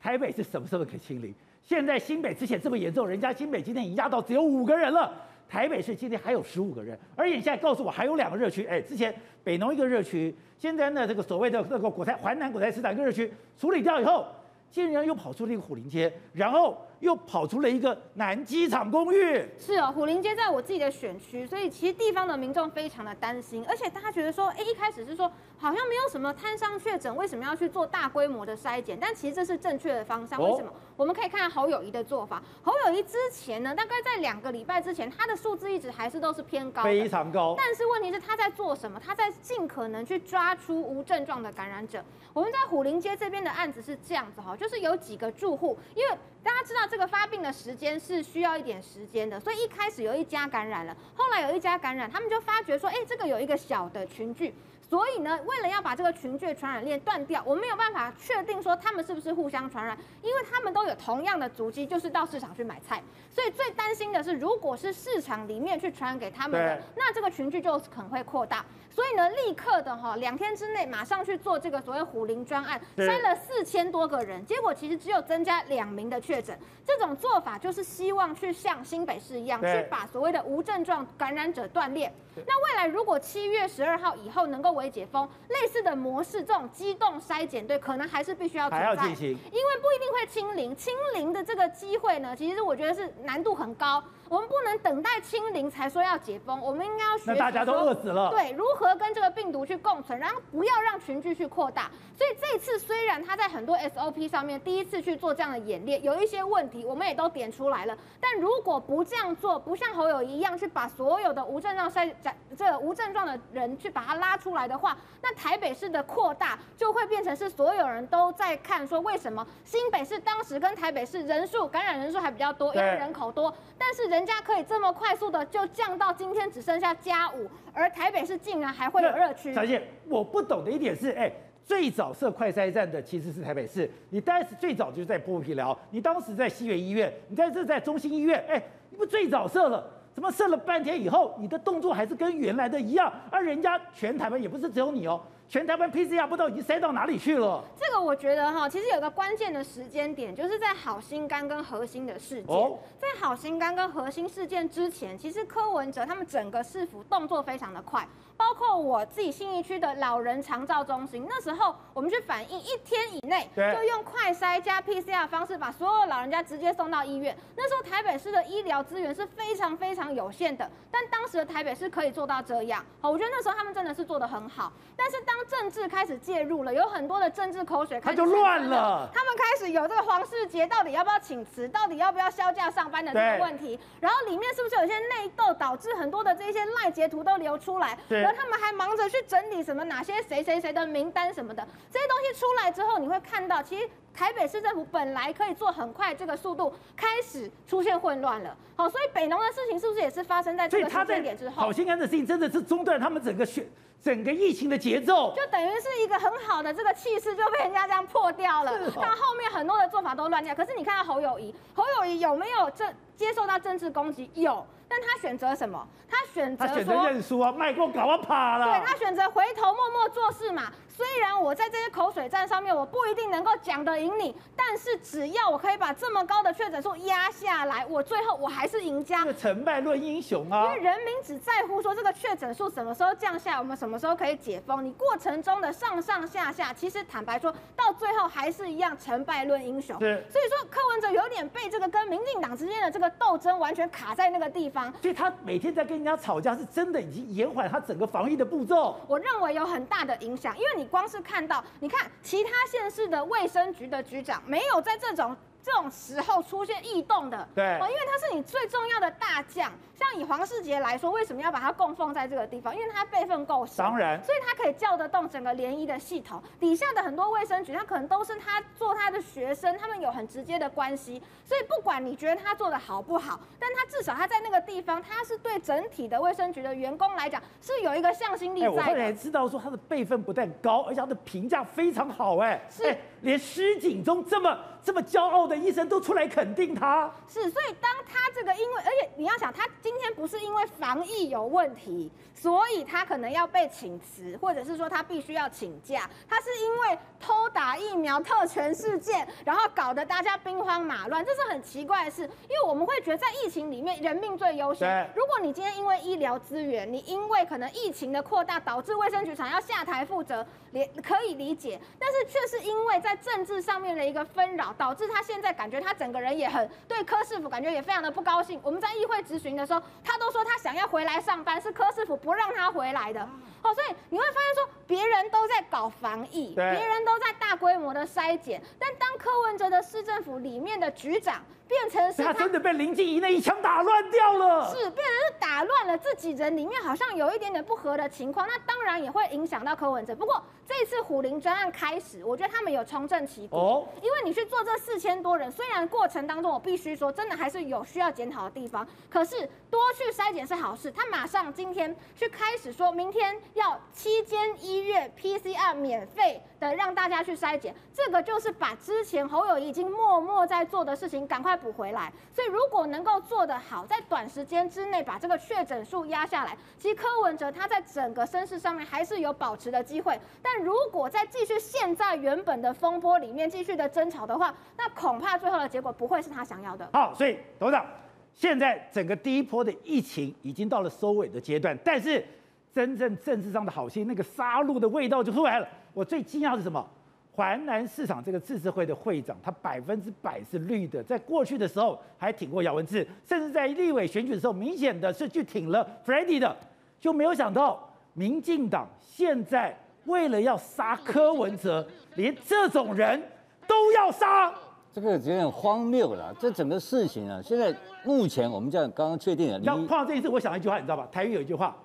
台北是什么时候可以清零？现在新北之前这么严重，人家新北今天已经压到只有五个人了。台北市今天还有十五个人，而眼下告诉我还有两个热区，哎，之前北农一个热区，现在呢这个所谓的那个果菜环南果菜市场一个热区处理掉以后，竟然又跑出了一个虎林街，然后又跑出了一个南机场公寓。是哦，虎林街在我自己的选区，所以其实地方的民众非常的担心，而且大家觉得说，哎，一开始是说。好像没有什么摊商确诊，为什么要去做大规模的筛检？但其实这是正确的方向。为什么？我们可以看看侯友谊的做法。侯友谊之前呢，大概在两个礼拜之前，他的数字一直还是都是偏高，非常高。但是问题是他在做什么？他在尽可能去抓出无症状的感染者。我们在虎林街这边的案子是这样子哈，就是有几个住户，因为大家知道这个发病的时间是需要一点时间的，所以一开始有一家感染了，后来有一家感染，他们就发觉说，哎，这个有一个小的群聚。所以呢，为了要把这个群聚传染链断掉，我们没有办法确定说他们是不是互相传染，因为他们都有同样的足迹，就是到市场去买菜。所以最担心的是，如果是市场里面去传染给他们的，那这个群聚就可能会扩大。所以呢，立刻的哈，两天之内马上去做这个所谓虎林专案，筛了四千多个人，结果其实只有增加两名的确诊。这种做法就是希望去像新北市一样，去把所谓的无症状感染者断裂。那未来如果七月十二号以后能够为解封，类似的模式，这种机动筛检队可能还是必须要存在，因为不一定会清零。清零的这个机会呢，其实我觉得是难度很高。我们不能等待清零才说要解封，我们应该要学大家都饿死了。对，如何跟这个病毒去共存，然后不要让群聚去扩大。所以这次虽然他在很多 SOP 上面第一次去做这样的演练，有一些问题，我们也都点出来了。但如果不这样做，不像侯友一样去把所有的无症状筛这无症状的人去把它拉出来的话，那台北市的扩大就会变成是所有人都在看说，为什么新北市当时跟台北市人数感染人数还比较多，因为人口多，但是。人家可以这么快速的就降到今天只剩下加五，而台北市竟然还会有热区。小姐，我不懂的一点是，哎，最早设快筛站的其实是台北市，你当时最早就是在波皮寮，你当时在西园医院，你在这在中心医院，哎，你不最早设了？怎么设了半天以后，你的动作还是跟原来的一样？而人家全台湾也不是只有你哦。全台湾 PCR 不知道已经塞到哪里去了？这个我觉得哈，其实有个关键的时间点，就是在好心肝跟核心的事件。哦、在好心肝跟核心事件之前，其实柯文哲他们整个市府动作非常的快。包括我自己信义区的老人长照中心，那时候我们去反映，一天以内就用快筛加 PCR 方式把所有老人家直接送到医院。那时候台北市的医疗资源是非常非常有限的，但当时的台北市可以做到这样。好，我觉得那时候他们真的是做得很好。但是当政治开始介入了，有很多的政治口水开始，他就乱了。他们开始有这个黄世杰到底要不要请辞，到底要不要销假上班的这个问题。然后里面是不是有一些内斗，导致很多的这些赖截图都流出来？他们还忙着去整理什么哪些谁谁谁的名单什么的，这些东西出来之后，你会看到，其实台北市政府本来可以做很快这个速度，开始出现混乱了。好，所以北农的事情是不是也是发生在这个时间点之后？好心肝的事情真的是中断他们整个选整个疫情的节奏，就等于是一个很好的这个气势就被人家这样破掉了。但后面很多的做法都乱掉。可是你看到侯友谊，侯友谊有没有这接受到政治攻击？有。但他选择什么？他选择他选择认输啊，卖过搞啊，怕了。对，他选择回头默默做事嘛。虽然我在这些口水战上面，我不一定能够讲得赢你，但是只要我可以把这么高的确诊数压下来，我最后我还是赢家。这个成败论英雄啊！因为人民只在乎说这个确诊数什么时候降下来，我们什么时候可以解封。你过程中的上上下下，其实坦白说到最后还是一样成败论英雄。对，所以说柯文哲有点被这个跟民进党之间的这个斗争完全卡在那个地方。所以他每天在跟人家吵架，是真的已经延缓他整个防疫的步骤。我认为有很大的影响，因为你光是看到。你看其他县市的卫生局的局长没有在这种这种时候出现异动的，对，哦，因为他是你最重要的大将。像以黄世杰来说，为什么要把他供奉在这个地方？因为他辈分够深，当然，所以他可以叫得动整个联谊的系统。底下的很多卫生局，他可能都是他做他的学生，他们有很直接的关系。所以不管你觉得他做的好不好，但他至少他在那个地方，他是对整体的卫生局的员工来讲是有一个向心力在的。我后来知道说他的辈分不但高，而且他的评价非常好，哎，是。连施景中这么这么骄傲的医生都出来肯定他，是，所以当他这个因为，而且你要想，他今天不是因为防疫有问题，所以他可能要被请辞，或者是说他必须要请假，他是因为偷打疫苗特权事件，然后搞得大家兵荒马乱，这是很奇怪的事，因为我们会觉得在疫情里面人命最优先。如果你今天因为医疗资源，你因为可能疫情的扩大导致卫生局长要下台负责，也可以理解，但是却是因为在在政治上面的一个纷扰，导致他现在感觉他整个人也很对柯市府感觉也非常的不高兴。我们在议会质询的时候，他都说他想要回来上班，是柯市府不让他回来的。哦，所以你会发现说，别人都在搞防疫，别人都在大规模的筛检，但当柯文哲的市政府里面的局长。变成是他，他真的被林静怡那一枪打乱掉了，是变成是打乱了自己人里面好像有一点点不合的情况，那当然也会影响到柯文哲。不过这一次虎林专案开始，我觉得他们有重振旗鼓，哦，因为你去做这四千多人，虽然过程当中我必须说真的还是有需要检讨的地方，可是多去筛检是好事。他马上今天去开始说明天要七间医院 PCR 免费的让大家去筛检，这个就是把之前侯友已经默默在做的事情赶快。补回来，所以如果能够做得好，在短时间之内把这个确诊数压下来，其实柯文哲他在整个声势上面还是有保持的机会。但如果再继续陷在原本的风波里面继续的争吵的话，那恐怕最后的结果不会是他想要的。好，所以董事长，现在整个第一波的疫情已经到了收尾的阶段，但是真正政治上的好心，那个杀戮的味道就出来了。我最惊讶的是什么？环南市场这个自治会的会长，他百分之百是绿的，在过去的时候还挺过姚文智，甚至在立委选举的时候，明显的是去挺了 Freddy 的，就没有想到民进党现在为了要杀柯文哲，连这种人都要杀，这个有点荒谬了。这整个事情啊，现在目前我们这样刚刚确定了。要碰到这一次，我想一句话，你知道吧？台语有一句话，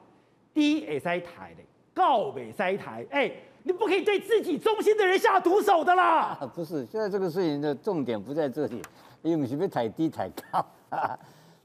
低也塞台的，高北塞台，哎。你不可以对自己忠心的人下毒手的啦！啊、不是，现在这个事情的重点不在这里，因为你别抬低抬高。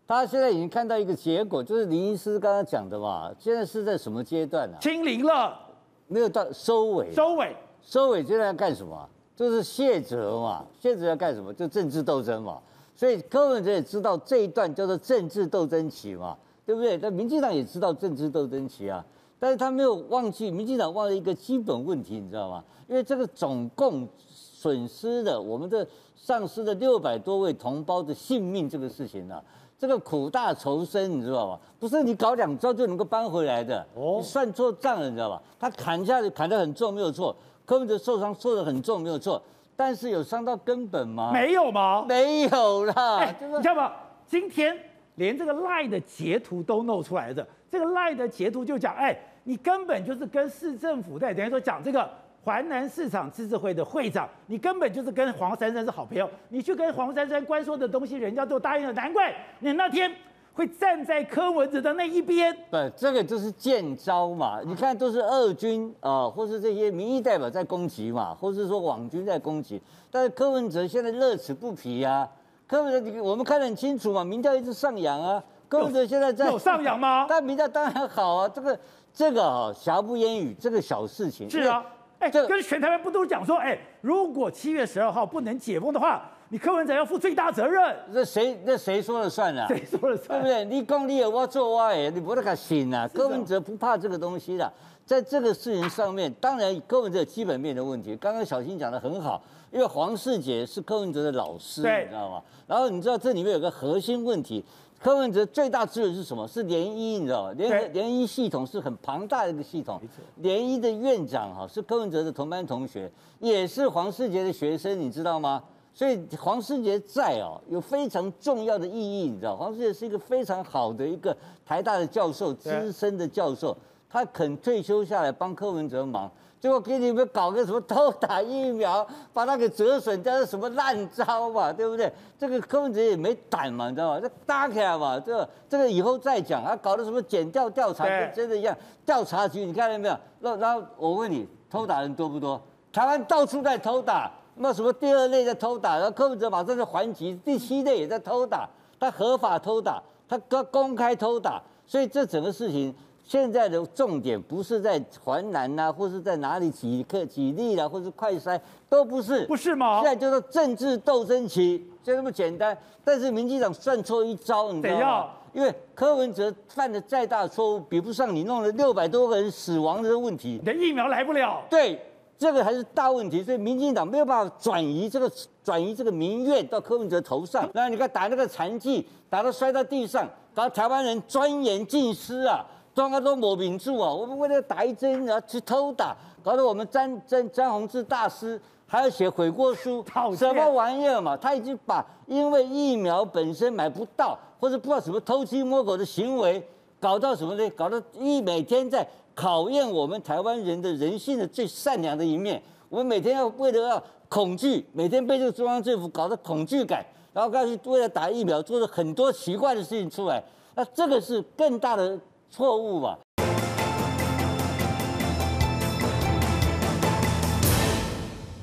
他现在已经看到一个结果，就是林医师刚刚讲的嘛。现在是在什么阶段呢、啊？清零了，没有到收尾。收尾，收尾，现在要干什么？就是卸责嘛。卸责要干什么？就政治斗争嘛。所以柯文哲也知道这一段叫做政治斗争期嘛，对不对？但民进党也知道政治斗争期啊。但是他没有忘记，民进党忘了一个基本问题，你知道吗？因为这个总共损失的我们的丧失的六百多位同胞的性命这个事情呢、啊，这个苦大仇深，你知道吗？不是你搞两招就能够扳回来的，你算错账了，你知道吧？他砍下去砍得很重，没有错。柯文哲受伤受得很重，没有错。但是有伤到根本吗？没有吗？没有啦。哎，你知道吗？今天连这个赖的截图都弄出来的。这个赖的截图就讲，哎，你根本就是跟市政府在等于说讲这个环南市场自治会的会长，你根本就是跟黄珊珊是好朋友，你去跟黄珊珊关说的东西，人家都答应了，难怪你那天会站在柯文哲的那一边。不，这个就是见招嘛，你看都是二军啊、或是这些民意代表在攻击嘛，或是说网军在攻击，但是柯文哲现在乐此不疲啊，柯文哲我们看得很清楚嘛，民调一直上扬啊。柯文哲现在在有上扬吗？*laughs* 但民调当然好啊，这个这个啊，瑕不掩瑜，这个小事情是啊，哎，这个跟全台湾不都讲说，哎，如果七月十二号不能解封的话，你柯文哲要负最大责任。那谁那谁说了算啊？谁说了算？对不对？你讲你有我做我的，你不得个信啊？柯文哲不怕这个东西的，在这个事情上面，当然柯文哲基本面的问题，刚刚小新讲的很好，因为黄世杰是柯文哲的老师，你知道吗？然后你知道这里面有个核心问题。柯文哲最大资源是什么？是联医，你知道吗？联联医系统是很庞大的一个系统。联医的院长哈是柯文哲的同班同学，也是黄世杰的学生，你知道吗？所以黄世杰在哦有非常重要的意义，你知道，黄世杰是一个非常好的一个台大的教授，资深的教授，他肯退休下来帮柯文哲忙。结果给你们搞个什么偷打疫苗，*laughs* 把他给折损掉，是什么烂招嘛，对不对？这个柯文哲也没胆嘛，你知道吗？这打起来嘛，这个这个以后再讲他，搞的什么减调调查跟真的一样，调查局你看到没有？那然后我问你，偷打人多不多？台湾到处在偷打，那什么第二类在偷打，然后柯文哲马上就还击，第七类也在偷打，他合法偷打，他公公开偷打，所以这整个事情。现在的重点不是在环南呐，或是在哪里几克几例啦，或是快筛，都不是，不是吗？现在就是政治斗争期，就这么简单。但是民进党算错一招，你知道吗？因为柯文哲犯的再大错误，比不上你弄了六百多个人死亡的问题。你的疫苗来不了，对，这个还是大问题。所以民进党没有办法转移这个转移这个民怨到柯文哲头上。那你看打那个残疾，打到摔到地上，搞台湾人钻研尽失啊。双方都抹名住啊！我们为了打一针，然后去偷打，搞得我们詹詹詹宏志大师还要写悔过书，什么玩意儿嘛？他已经把因为疫苗本身买不到，或者不知道什么偷鸡摸狗的行为，搞到什么呢？搞到一每天在考验我们台湾人的人性的最善良的一面。我们每天要为了要恐惧，每天被这个中央政府搞得恐惧感，然后开始为了打疫苗做了很多奇怪的事情出来。那这个是更大的。错误吧？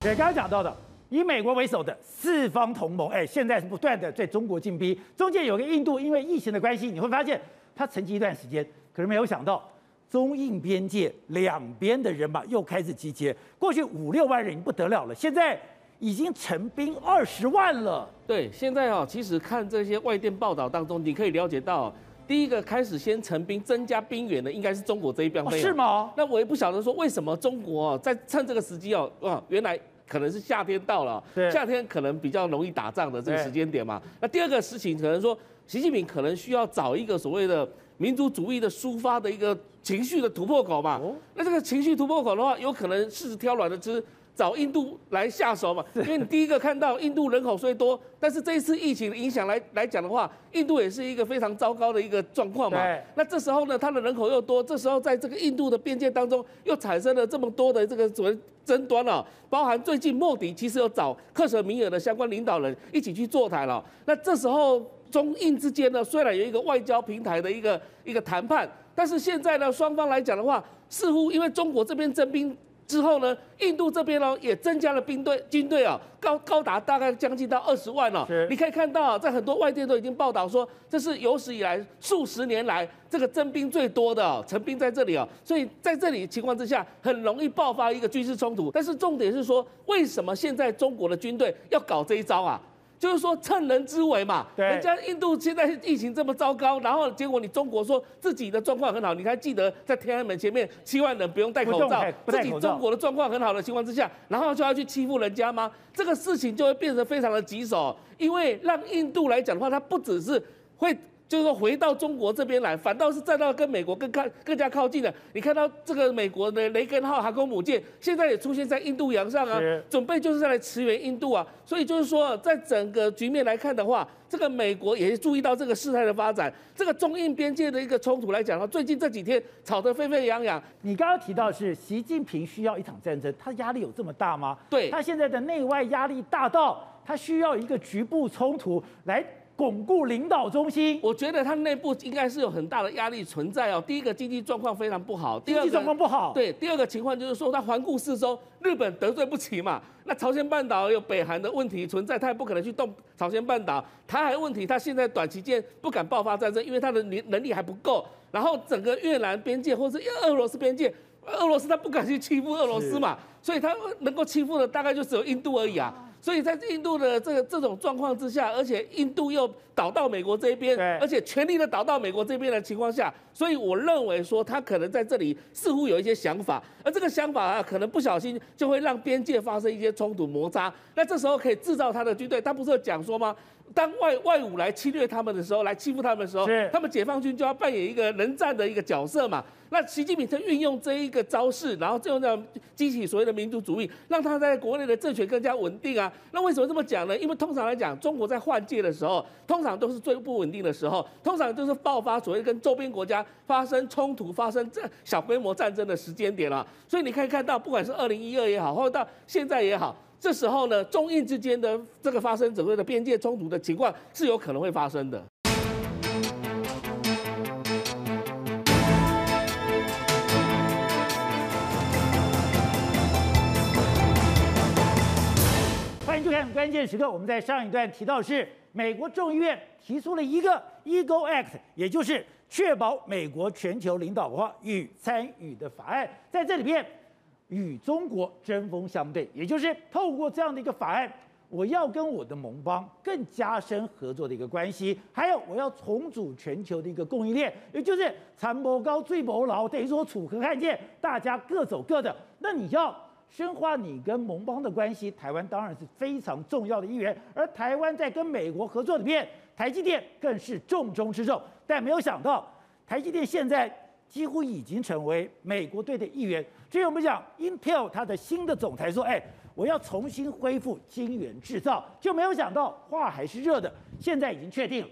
对，刚刚讲到的，以美国为首的四方同盟，哎，现在是不断的对中国进逼。中间有个印度，因为疫情的关系，你会发现它沉寂一段时间，可是没有想到中印边界两边的人马又开始集结。过去五六万人不得了了，现在已经成兵二十万了。对，现在啊，其实看这些外电报道当中，你可以了解到。第一个开始先成兵增加兵员的，应该是中国这一边。哦，是吗？那我也不晓得说为什么中国在趁这个时机哦，哇，原来可能是夏天到了，夏天可能比较容易打仗的这个时间点嘛。那第二个事情可能说，习近平可能需要找一个所谓的民族主义的抒发的一个情绪的突破口嘛。哦，那这个情绪突破口的话，有可能是挑软的吃。找印度来下手嘛，因为你第一个看到印度人口虽多，但是这一次疫情的影响来来讲的话，印度也是一个非常糟糕的一个状况嘛。那这时候呢，它的人口又多，这时候在这个印度的边界当中又产生了这么多的这个所谓争端了，包含最近莫迪其实有找克什米尔的相关领导人一起去座谈了。那这时候中印之间呢，虽然有一个外交平台的一个一个谈判，但是现在呢，双方来讲的话，似乎因为中国这边征兵。之后呢，印度这边呢也增加了兵队军队啊，高高达大概将近到二十万了。是你可以看到，在很多外电都已经报道说，这是有史以来数十年来这个征兵最多的哦成兵在这里啊。所以在这里情况之下，很容易爆发一个军事冲突。但是重点是说，为什么现在中国的军队要搞这一招啊？就是说趁人之危嘛，对人家印度现在疫情这么糟糕，然后结果你中国说自己的状况很好，你还记得在天安门前面七万人不用戴口罩，自己中国的状况很好的情况之下，然后就要去欺负人家吗？这个事情就会变得非常的棘手，因为让印度来讲的话，它不只是会。就是说回到中国这边来，反倒是站到跟美国更靠更加靠近的。你看到这个美国的雷根号航空母舰，现在也出现在印度洋上啊，准备就是在来驰援印度啊。所以就是说，在整个局面来看的话，这个美国也是注意到这个事态的发展。这个中印边界的一个冲突来讲的话，最近这几天吵得沸沸扬扬。你刚刚提到是习近平需要一场战争，他压力有这么大吗？对，他现在的内外压力大到他需要一个局部冲突来。巩固领导中心，我觉得他内部应该是有很大的压力存在哦。第一个经济状况非常不好，经济状况不好。对，第二个情况就是说他环顾四周，日本得罪不起嘛。那朝鲜半岛有北韩的问题存在，他也不可能去动朝鲜半岛。台海问题，他现在短期间不敢爆发战争，因为他的能能力还不够。然后整个越南边界或是俄罗斯边界，俄罗斯他不敢去欺负俄罗斯嘛，所以他能够欺负的大概就只有印度而已啊。所以在印度的这个这种状况之下，而且印度又倒到美国这一边，而且全力的倒到美国这边的情况下，所以我认为说他可能在这里似乎有一些想法，而这个想法啊，可能不小心就会让边界发生一些冲突摩擦。那这时候可以制造他的军队，他不是有讲说吗？当外外侮来侵略他们的时候，来欺负他们的时候，他们解放军就要扮演一个能战的一个角色嘛。那习近平在运用这一个招式，然后最后呢，激起所谓的民族主义，让他在国内的政权更加稳定啊。那为什么这么讲呢？因为通常来讲，中国在换届的时候，通常都是最不稳定的时候，通常就是爆发所谓跟周边国家发生冲突、发生这小规模战争的时间点了。所以你可以看到，不管是二零一二也好，或者到现在也好，这时候呢，中印之间的这个发生整个的边界冲突的情况是有可能会发生的。就看关键时刻，我们在上一段提到是美国众议院提出了一个 Eagle Act，也就是确保美国全球领导化与参与的法案，在这里边与中国针锋相对，也就是透过这样的一个法案，我要跟我的盟邦更加深合作的一个关系，还有我要重组全球的一个供应链，也就是残波高最波老，等于说楚河汉界，大家各走各的，那你要。深化你跟盟邦的关系，台湾当然是非常重要的一员。而台湾在跟美国合作里面，台积电更是重中之重。但没有想到，台积电现在几乎已经成为美国队的一员。所以我们讲，Intel 它的新的总裁说：“哎，我要重新恢复晶圆制造。”就没有想到，话还是热的。现在已经确定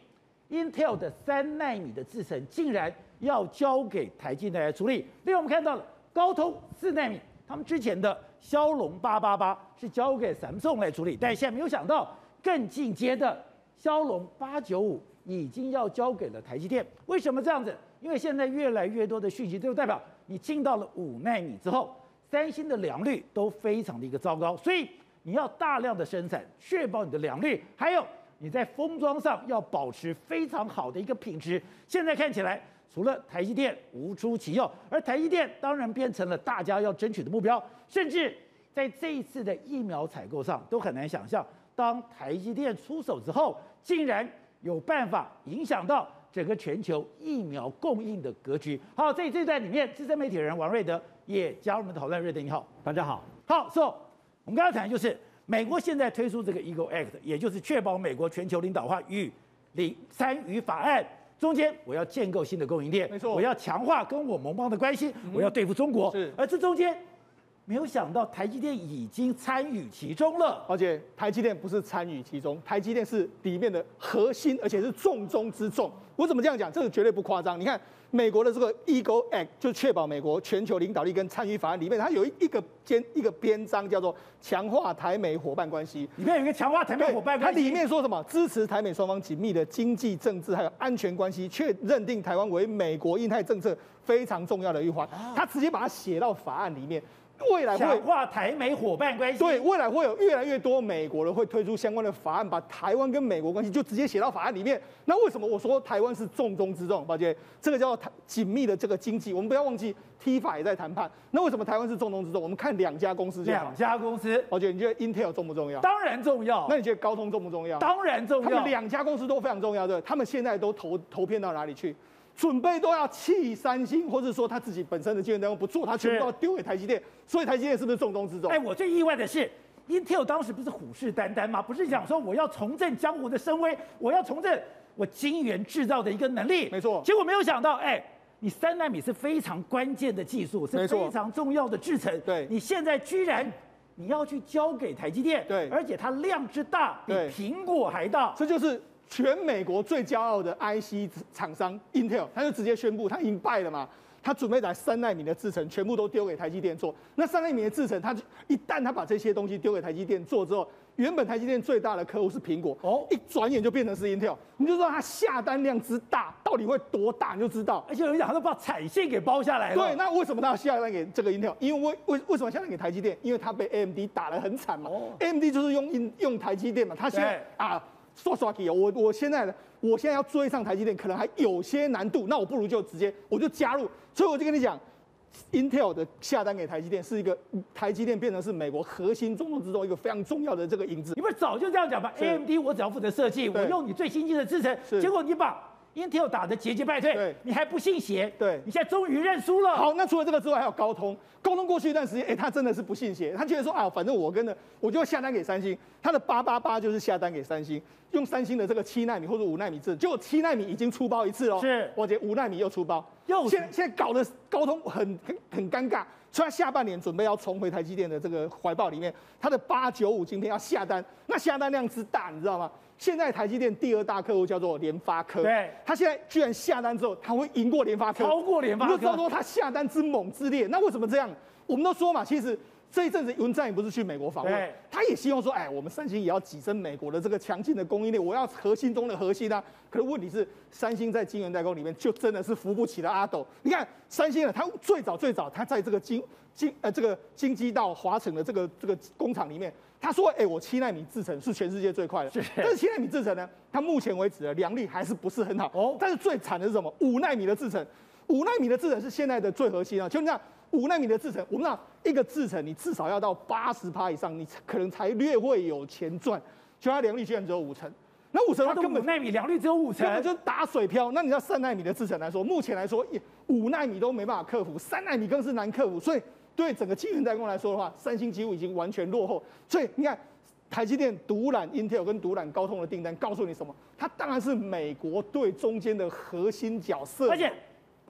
，Intel 的三纳米的制程竟然要交给台积电来处理。另外，我们看到了高通四纳米。他们之前的骁龙八八八是交给 Samsung 来处理，但现在没有想到更进阶的骁龙八九五已经要交给了台积电。为什么这样子？因为现在越来越多的讯息就代表你进到了五纳米之后，三星的良率都非常的一个糟糕，所以你要大量的生产，确保你的良率，还有你在封装上要保持非常好的一个品质。现在看起来。除了台积电无出其右，而台积电当然变成了大家要争取的目标，甚至在这一次的疫苗采购上都很难想象，当台积电出手之后，竟然有办法影响到整个全球疫苗供应的格局。好，在这段里面，资深媒体人王瑞德也加入我们的讨论。瑞德你好，大家好。好，So，我们刚刚谈的就是美国现在推出这个 Eagle Act，也就是确保美国全球领导化与领参与法案。中间我要建构新的供应链，没错，我要强化跟我盟邦的关系，我要对付中国。是，而这中间没有想到台积电已经参与其中了。而且台积电不是参与其中，台积电是里面的核心，而且是重中之重。我怎么这样讲？这个绝对不夸张。你看。美国的这个 Eagle Act 就确保美国全球领导力跟参与法案里面，它有一一个编一个篇章叫做强化台美伙伴关系。里面有一个强化台美伙伴关系，它里面说什么？支持台美双方紧密的经济、政治还有安全关系，却认定台湾为美国印太政策非常重要的一环。它直接把它写到法案里面。未来会强化台美伙伴关系。对，未来会有越来越多美国人会推出相关的法案，把台湾跟美国关系就直接写到法案里面。那为什么我说台湾是重中之重？抱歉，这个叫做紧密的这个经济，我们不要忘记 TIFA 也在谈判。那为什么台湾是重中之重？我们看两家公司。两家公司，抱歉，你觉得 Intel 重不重要？当然重要。那你觉得高通重不重要？当然重要。他们两家公司都非常重要，对？他们现在都投投片到哪里去？准备都要弃三星，或者说他自己本身的晶圆代工不做，他全部都要丢给台积电。所以台积电是不是重中之重？哎，我最意外的是，Intel 当时不是虎视眈眈吗？不是讲说我要重振江湖的声威，我要重振我晶圆制造的一个能力。没错。结果没有想到，哎，你三纳米是非常关键的技术，是非常重要的制程。对。你现在居然你要去交给台积电，对，而且它量之大比苹果还大，这就是。全美国最骄傲的 IC 厂商 Intel，他就直接宣布他已经败了嘛，他准备把三纳米的制程全部都丢给台积电做。那三纳米的制程，他一旦他把这些东西丢给台积电做之后，原本台积电最大的客户是苹果，哦，一转眼就变成是 Intel，你就知道他下单量之大到底会多大，你就知道。而且有人讲他都把产线给包下来了。对，那为什么他要下单给这个 Intel？因为为为为什么下单给台积电？因为他被 AMD 打得很惨嘛。哦，AMD 就是用用台积电嘛，他现在啊。刷刷机哦，我我现在呢，我现在要追上台积电，可能还有些难度，那我不如就直接我就加入，所以我就跟你讲，Intel 的下单给台积电是一个台积电变成是美国核心中东之中一个非常重要的这个影子。你不是早就这样讲吧？AMD 我只要负责设计，我用你最新进的制程，结果你把 Intel 打的节节败退，对，你还不信邪，对，你现在终于认输了。好，那除了这个之外，还有高通。高通过去一段时间，哎，他真的是不信邪，他觉得说啊，反正我跟着，我就下单给三星，他的八八八就是下单给三星，用三星的这个七纳米或者五纳米制，结果七纳米已经出包一次哦，是，我觉得五纳米又出包，又现在现在搞得高通很很很尴尬，所以它下半年准备要重回台积电的这个怀抱里面，它的八九五晶片要下单，那下单量之大，你知道吗？现在台积电第二大客户叫做联发科，对，它现在居然下单之后，它会赢过联发科，超过联发科，你就知道说它下单之猛之烈。那为什么这样？我们都说嘛，其实。这一阵子，文在寅不是去美国访问，他也希望说，哎，我们三星也要跻身美国的这个强劲的供应链，我要核心中的核心啊。可是问题是，三星在晶圆代工里面就真的是扶不起的阿斗。你看，三星啊，它最早最早，它在这个金金呃这个京畿道华城的这个这个工厂里面，他说，哎，我七纳米制程是全世界最快的，是但是七纳米制程呢，它目前为止的良率还是不是很好。哦，但是最惨的是什么？五纳米的制程，五纳米的制程是现在的最核心啊，就这样。五纳米的制程，我们知道一个制程，你至少要到八十趴以上，你可能才略会有钱赚。就它良率居然只有五成，那五成它根本五纳米良率只有五成，根本就打水漂。那你知道三纳米的制程来说，目前来说，五纳米都没办法克服，三纳米更是难克服。所以对整个晶圆代工来说的话，三星几乎已经完全落后。所以你看，台积电独揽 Intel 跟独揽高通的订单，告诉你什么？它当然是美国对中间的核心角色，而且。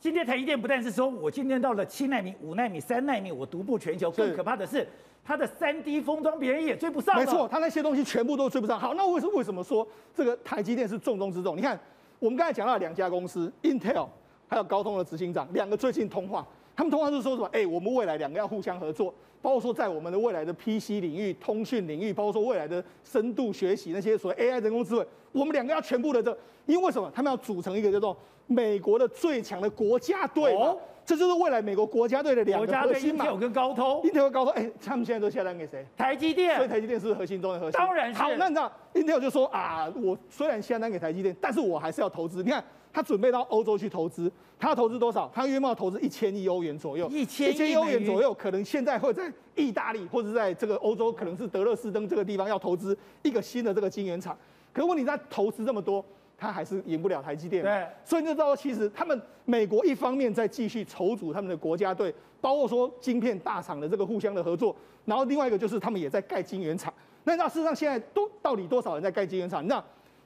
今天台积电不但是说我今天到了七纳米、五纳米、三纳米，我独步全球。更可怕的是，它的三 D 封装别人也追不上。没错，它那些东西全部都追不上。好，那为什么为什么说这个台积电是重中之重？你看，我们刚才讲到两家公司，Intel 还有高通的执行长，两个最近通话，他们通话是说什么？哎，我们未来两个要互相合作，包括说在我们的未来的 PC 领域、通讯领域，包括说未来的深度学习那些所谓 AI 人工智慧，我们两个要全部的这，因为什么？他们要组成一个叫做。美国的最强的国家队，哦，这就是未来美国国家队的两个核心嘛。英特尔跟高通，英特尔高通，哎，他们现在都下单给谁？台积电。所以台积电是核心中的核心。当然是。好，那你知道，英特尔就说啊，我虽然下单给台积电，但是我还是要投资。你看，他准备到欧洲去投资，他要投资多少？他约莫投资一千亿欧元左右。一千亿欧元左右，可能现在会在意大利或者在这个欧洲，可能是德勒斯登这个地方要投资一个新的这个晶圆厂。可是问题在投资这么多。他还是赢不了台积电，对，所以你就知道，其实他们美国一方面在继续筹组他们的国家队，包括说晶片大厂的这个互相的合作，然后另外一个就是他们也在盖晶圆厂。那那事实上现在都到底多少人在盖晶圆厂？那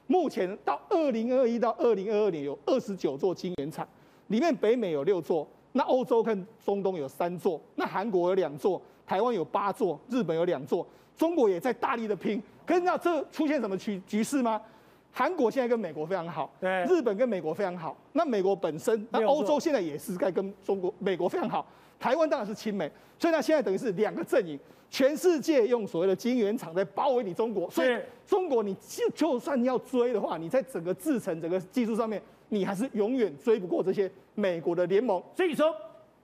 目前到二零二一到二零二二年有二十九座晶圆厂，里面北美有六座，那欧洲跟中东有三座，那韩国有两座，台湾有八座，日本有两座，中国也在大力的拼。可是那这出现什么局局势吗？韩国现在跟美国非常好，对，日本跟美国非常好。那美国本身，那欧洲现在也是在跟中国、美国非常好。台湾当然是亲美，所以呢，现在等于是两个阵营，全世界用所谓的晶圆厂在包围你中国。所以中国，你就就算要追的话，你在整个制程、整个技术上面，你还是永远追不过这些美国的联盟。所以说，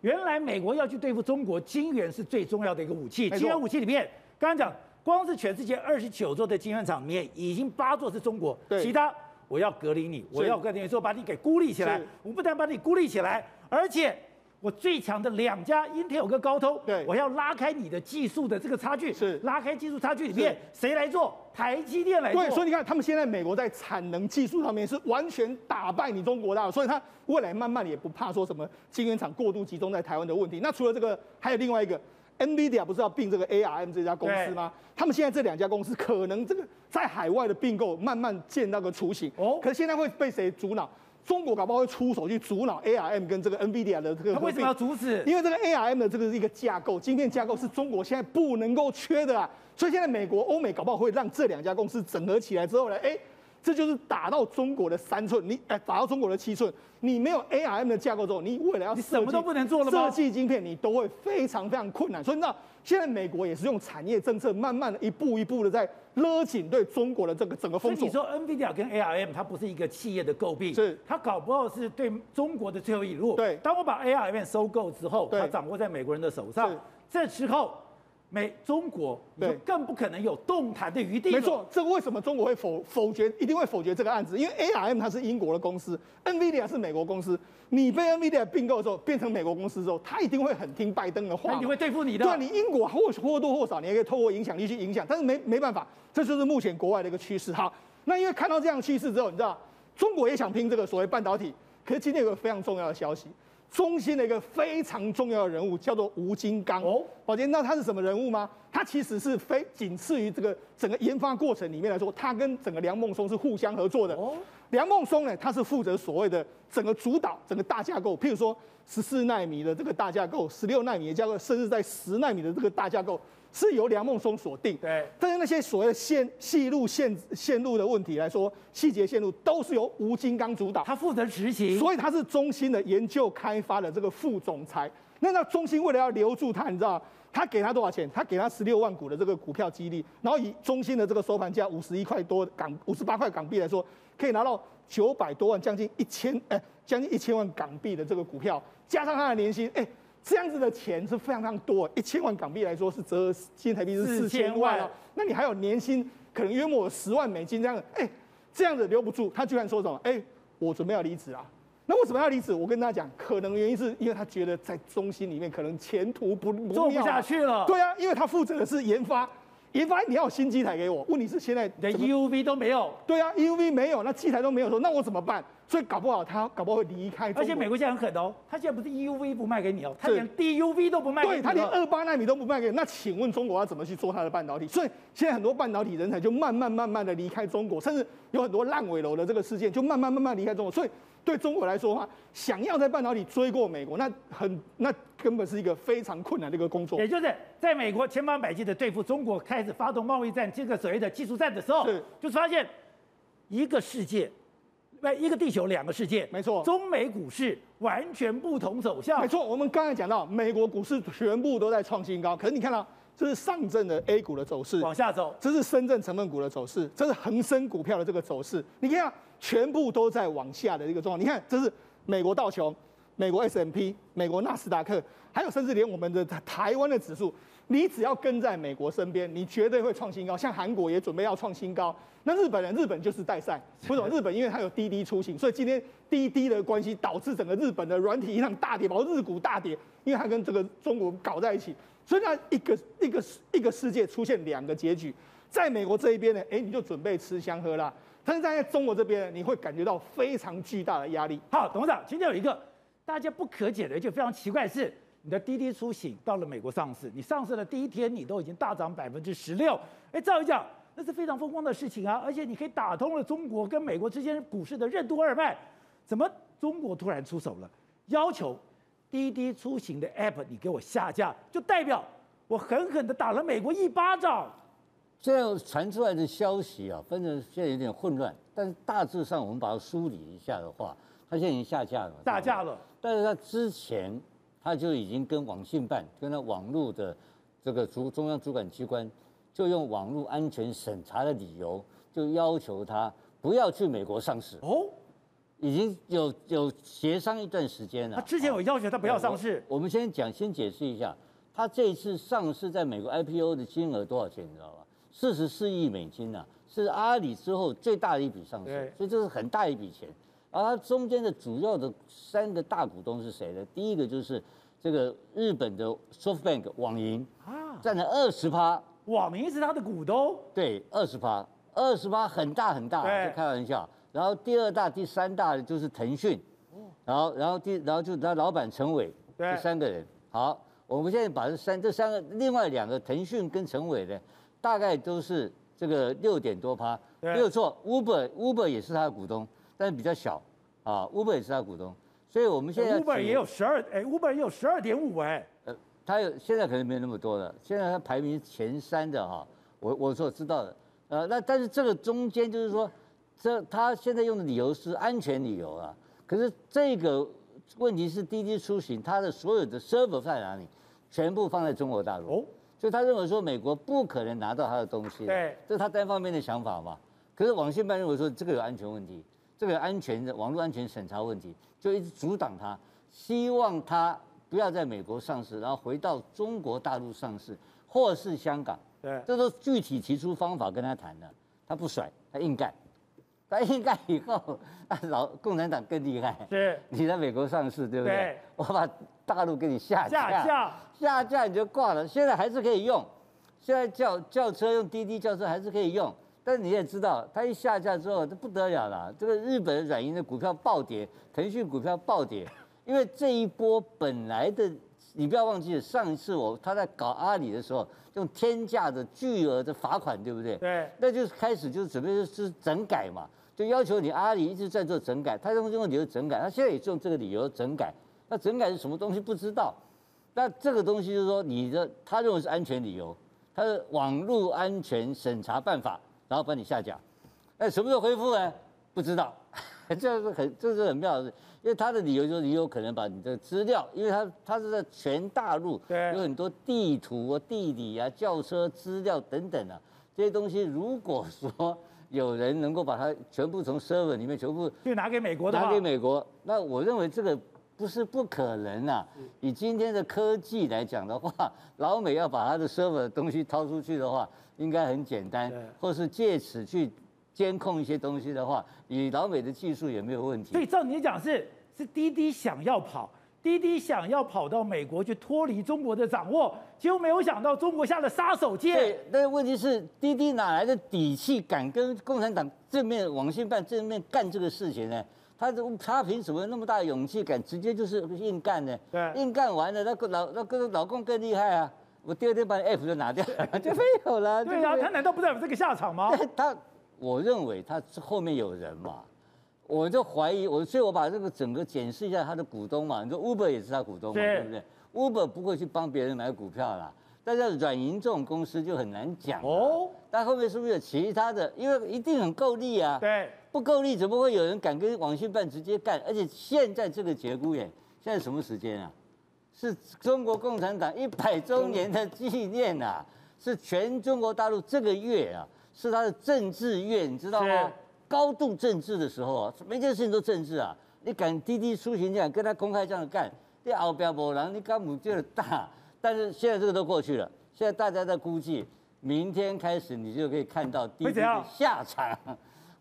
原来美国要去对付中国，晶圆是最重要的一个武器。晶圆武器里面，刚刚讲。光是全世界二十九座的晶圆厂里面，已经八座是中国，其他我要隔离你，我要跟你说把你给孤立起来。我不但把你孤立起来，而且我最强的两家英特尔跟高通，对，我要拉开你的技术的这个差距，是拉开技术差距里面谁来做？台积电来做。对，所以你看他们现在美国在产能技术上面是完全打败你中国的，所以他未来慢慢也不怕说什么晶圆厂过度集中在台湾的问题。那除了这个，还有另外一个。NVIDIA 不是要并这个 ARM 这家公司吗？他们现在这两家公司可能这个在海外的并购慢慢见到个雏形。哦，可是现在会被谁阻挠？中国搞不好会出手去阻挠 ARM 跟这个 NVIDIA 的这个。他为什么要阻止？因为这个 ARM 的这个是一个架构，晶片架构是中国现在不能够缺的啊。所以现在美国、欧美搞不好会让这两家公司整合起来之后呢，哎。这就是打到中国的三寸，你哎，打到中国的七寸，你没有 ARM 的架构之后，你未来要你什么都不能做了吗？设计晶片你都会非常非常困难。所以你知道，现在美国也是用产业政策，慢慢的一步一步的在勒紧对中国的这个整个封锁。你说 NVIDIA 跟 ARM 它不是一个企业的诟病，是它搞不好是对中国的最后一路。对，当我把 ARM 收购之后，它掌握在美国人的手上，这时候。美中国对更不可能有动弹的余地。没错，这个为什么中国会否否决？一定会否决这个案子，因为 ARM 它是英国的公司，NVIDIA 是美国公司。你被 NVIDIA 并购之后，变成美国公司之后，他一定会很听拜登的话，他一定会对付你的。对，你英国或或多或少，你也可以透过影响力去影响，但是没没办法，这就是目前国外的一个趋势。好，那因为看到这样的趋势之后，你知道中国也想拼这个所谓半导体，可是今天有个非常重要的消息。中心的一个非常重要的人物，叫做吴金刚。哦，宝杰，那他是什么人物吗？他其实是非仅次于这个整个研发过程里面来说，他跟整个梁孟松是互相合作的。哦，梁孟松呢，他是负责所谓的整个主导整个大架构，譬如说十四纳米的这个大架构，十六纳米的架构，甚至在十纳米的这个大架构。是由梁孟松所定，对。但是那些所谓的线细路线线路的问题来说，细节线路都是由吴金刚主导，他负责执行，所以他是中心的研究开发的这个副总裁。那那中心为了要留住他，你知道他给他多少钱？他给他十六万股的这个股票激励，然后以中心的这个收盘价五十一块多港五十八块港币来说，可以拿到九百多万，将近一千哎，将近一千万港币的这个股票，加上他的年薪，哎。这样子的钱是非常非常多，一千万港币来说是折合新台币是四千万哦。那你还有年薪可能约莫十万美金这样子，哎，这样子留不住。他居然说什么？哎，我准备要离职啊。那为什么要离职？我跟大家讲，可能原因是因为他觉得在中心里面可能前途不不做不下去了。对啊，因为他负责的是研发，研发你要有新机台给我。问题是现在连 EUV 都没有。对啊，EUV 没有，那机台都没有说，那我怎么办？所以搞不好他搞不好会离开，而且美国现在很狠哦，他现在不是 EUV 不卖给你哦，他连 DUV 都不卖给你，对，他连二八纳米都不卖给你。那请问中国要怎么去做他的半导体？所以现在很多半导体人才就慢慢慢慢的离开中国，甚至有很多烂尾楼的这个事件就慢慢慢慢离开中国。所以对中国来说的话，想要在半导体追过美国，那很那根本是一个非常困难的一个工作。也就是在美国千方百计的对付中国，开始发动贸易战，这个所谓的技术战的时候，是就是发现一个世界。一个地球两个世界，没错。中美股市完全不同走向，没错。我们刚才讲到，美国股市全部都在创新高，可是你看到这是上证的 A 股的走势，往下走；这是深圳成分股的走势，这是恒生股票的这个走势。你看，全部都在往下的一个状况。你看，这是美国道琼、美国 S M P、美国纳斯达克，还有甚至连我们的台湾的指数。你只要跟在美国身边，你绝对会创新高。像韩国也准备要创新高，那日本人，日本就是代赛。为什么？日本因为它有滴滴出行，所以今天滴滴的关系导致整个日本的软体银行大跌，包括日股大跌，因为它跟这个中国搞在一起。所以那一个一个一个世界出现两个结局，在美国这一边呢，哎，你就准备吃香喝辣；但是在中国这边呢，你会感觉到非常巨大的压力。好，董事长，今天有一个大家不可解的，就非常奇怪的是。你的滴滴出行到了美国上市，你上市的第一天，你都已经大涨百分之十六。哎，照理讲，那是非常风光的事情啊！而且你可以打通了中国跟美国之间股市的任督二脉。怎么中国突然出手了，要求滴滴出行的 App 你给我下架，就代表我狠狠的打了美国一巴掌。现在传出来的消息啊，反正现在有点混乱，但是大致上我们把它梳理一下的话，它现在已经下架了，下架了。但是它之前。他就已经跟网信办、跟那网络的这个主中央主管机关，就用网络安全审查的理由，就要求他不要去美国上市。哦，已经有有协商一段时间了。他之前有要求他不要上市。我，我们先讲，先解释一下，他这次上市在美国 IPO 的金额多少钱？你知道吧？四十四亿美金啊，是阿里之后最大的一笔上市，所以这是很大一笔钱。而它中间的主要的三个大股东是谁呢？第一个就是这个日本的 SoftBank 网银啊，占了二十趴。网银是他的股东？对，二十趴，二十趴很大很大，就开玩笑。然后第二大、第三大的就是腾讯，然后然后第然后就他老板陈伟，这三个人。好，我们现在把这三这三个另外两个腾讯跟陈伟的，大概都是这个六点多趴，没有错。Uber Uber 也是他的股东。但是比较小，啊，Uber 也是他股东，所以我们现在 Uber 也有十二，哎，Uber 也有十二点五，哎，呃，他有现在可能没有那么多了，现在他排名前三的哈，我我所知道的，呃，那但是这个中间就是说，这他现在用的理由是安全理由啊，可是这个问题是滴滴出行，它的所有的 server 在哪里？全部放在中国大陆，哦，所以他认为说美国不可能拿到他的东西，对，这是他单方面的想法嘛，可是网信办认为说这个有安全问题。这个安全的网络安全审查问题，就一直阻挡他，希望他不要在美国上市，然后回到中国大陆上市，或是香港。对，这都具体提出方法跟他谈的，他不甩，他硬干。他硬干以后，老共产党更厉害。是，*laughs* 你在美国上市，对不对？对，我把大陆给你下架，下架，下架你就挂了。现在还是可以用，现在叫叫车用滴滴叫车还是可以用。但是你也知道，它一下架之后，这不得了了。这个日本软银的股票暴跌，腾讯股票暴跌，因为这一波本来的，你不要忘记了，上一次我他在搞阿里的时候，用天价的巨额的罚款，对不对？对，那就是开始就是准备就是整改嘛，就要求你阿里一直在做整改，他用这个理由整改，他现在也是用这个理由整改。那整改是什么东西不知道？那这个东西就是说你的他认为是安全理由，他的网络安全审查办法，然后把你下架。哎什么时候恢复呢？不知道。*laughs* 这是很这是很妙的，因为他的理由就是你有可能把你的资料，因为他他是在全大陆，有很多地图啊、地理啊、轿车资料等等啊，这些东西，如果说有人能够把它全部从 server 里面全部就拿给美国的，拿给美国，那我认为这个不是不可能啊。以今天的科技来讲的话，老美要把他的 server 的东西掏出去的话，应该很简单，或是借此去。监控一些东西的话，以老美的技术也没有问题。所以照你讲是是滴滴想要跑，滴滴想要跑到美国去脱离中国的掌握，结果没有想到中国下了杀手锏。对，但是问题是滴滴哪来的底气敢跟共产党正面网信办正面干这个事情呢？他他凭什么那么大的勇气敢直接就是硬干呢？对，硬干完了，那个老那个老公更厉害啊！我第二天把 App 就拿掉了，*laughs* 就没有了。对啊，他难道不知道有这个下场吗？他。我认为他后面有人嘛，我就怀疑我，所以我把这个整个检视一下他的股东嘛。你说 Uber 也是他股东嘛，对不对？Uber 不会去帮别人买股票啦。但是软银这种公司就很难讲哦。但后面是不是有其他的？因为一定很够力啊。对，不够力怎么会有人敢跟网信办直接干？而且现在这个节骨眼，现在什么时间啊？是中国共产党一百周年的纪念啊！是全中国大陆这个月啊。是他的政治月，你知道吗？高度政治的时候啊，每件事情都政治啊。你敢滴滴出行这样跟他公开这样干，你后边没人，你干母就大。但是现在这个都过去了，现在大家在估计，明天开始你就可以看到滴滴的下场。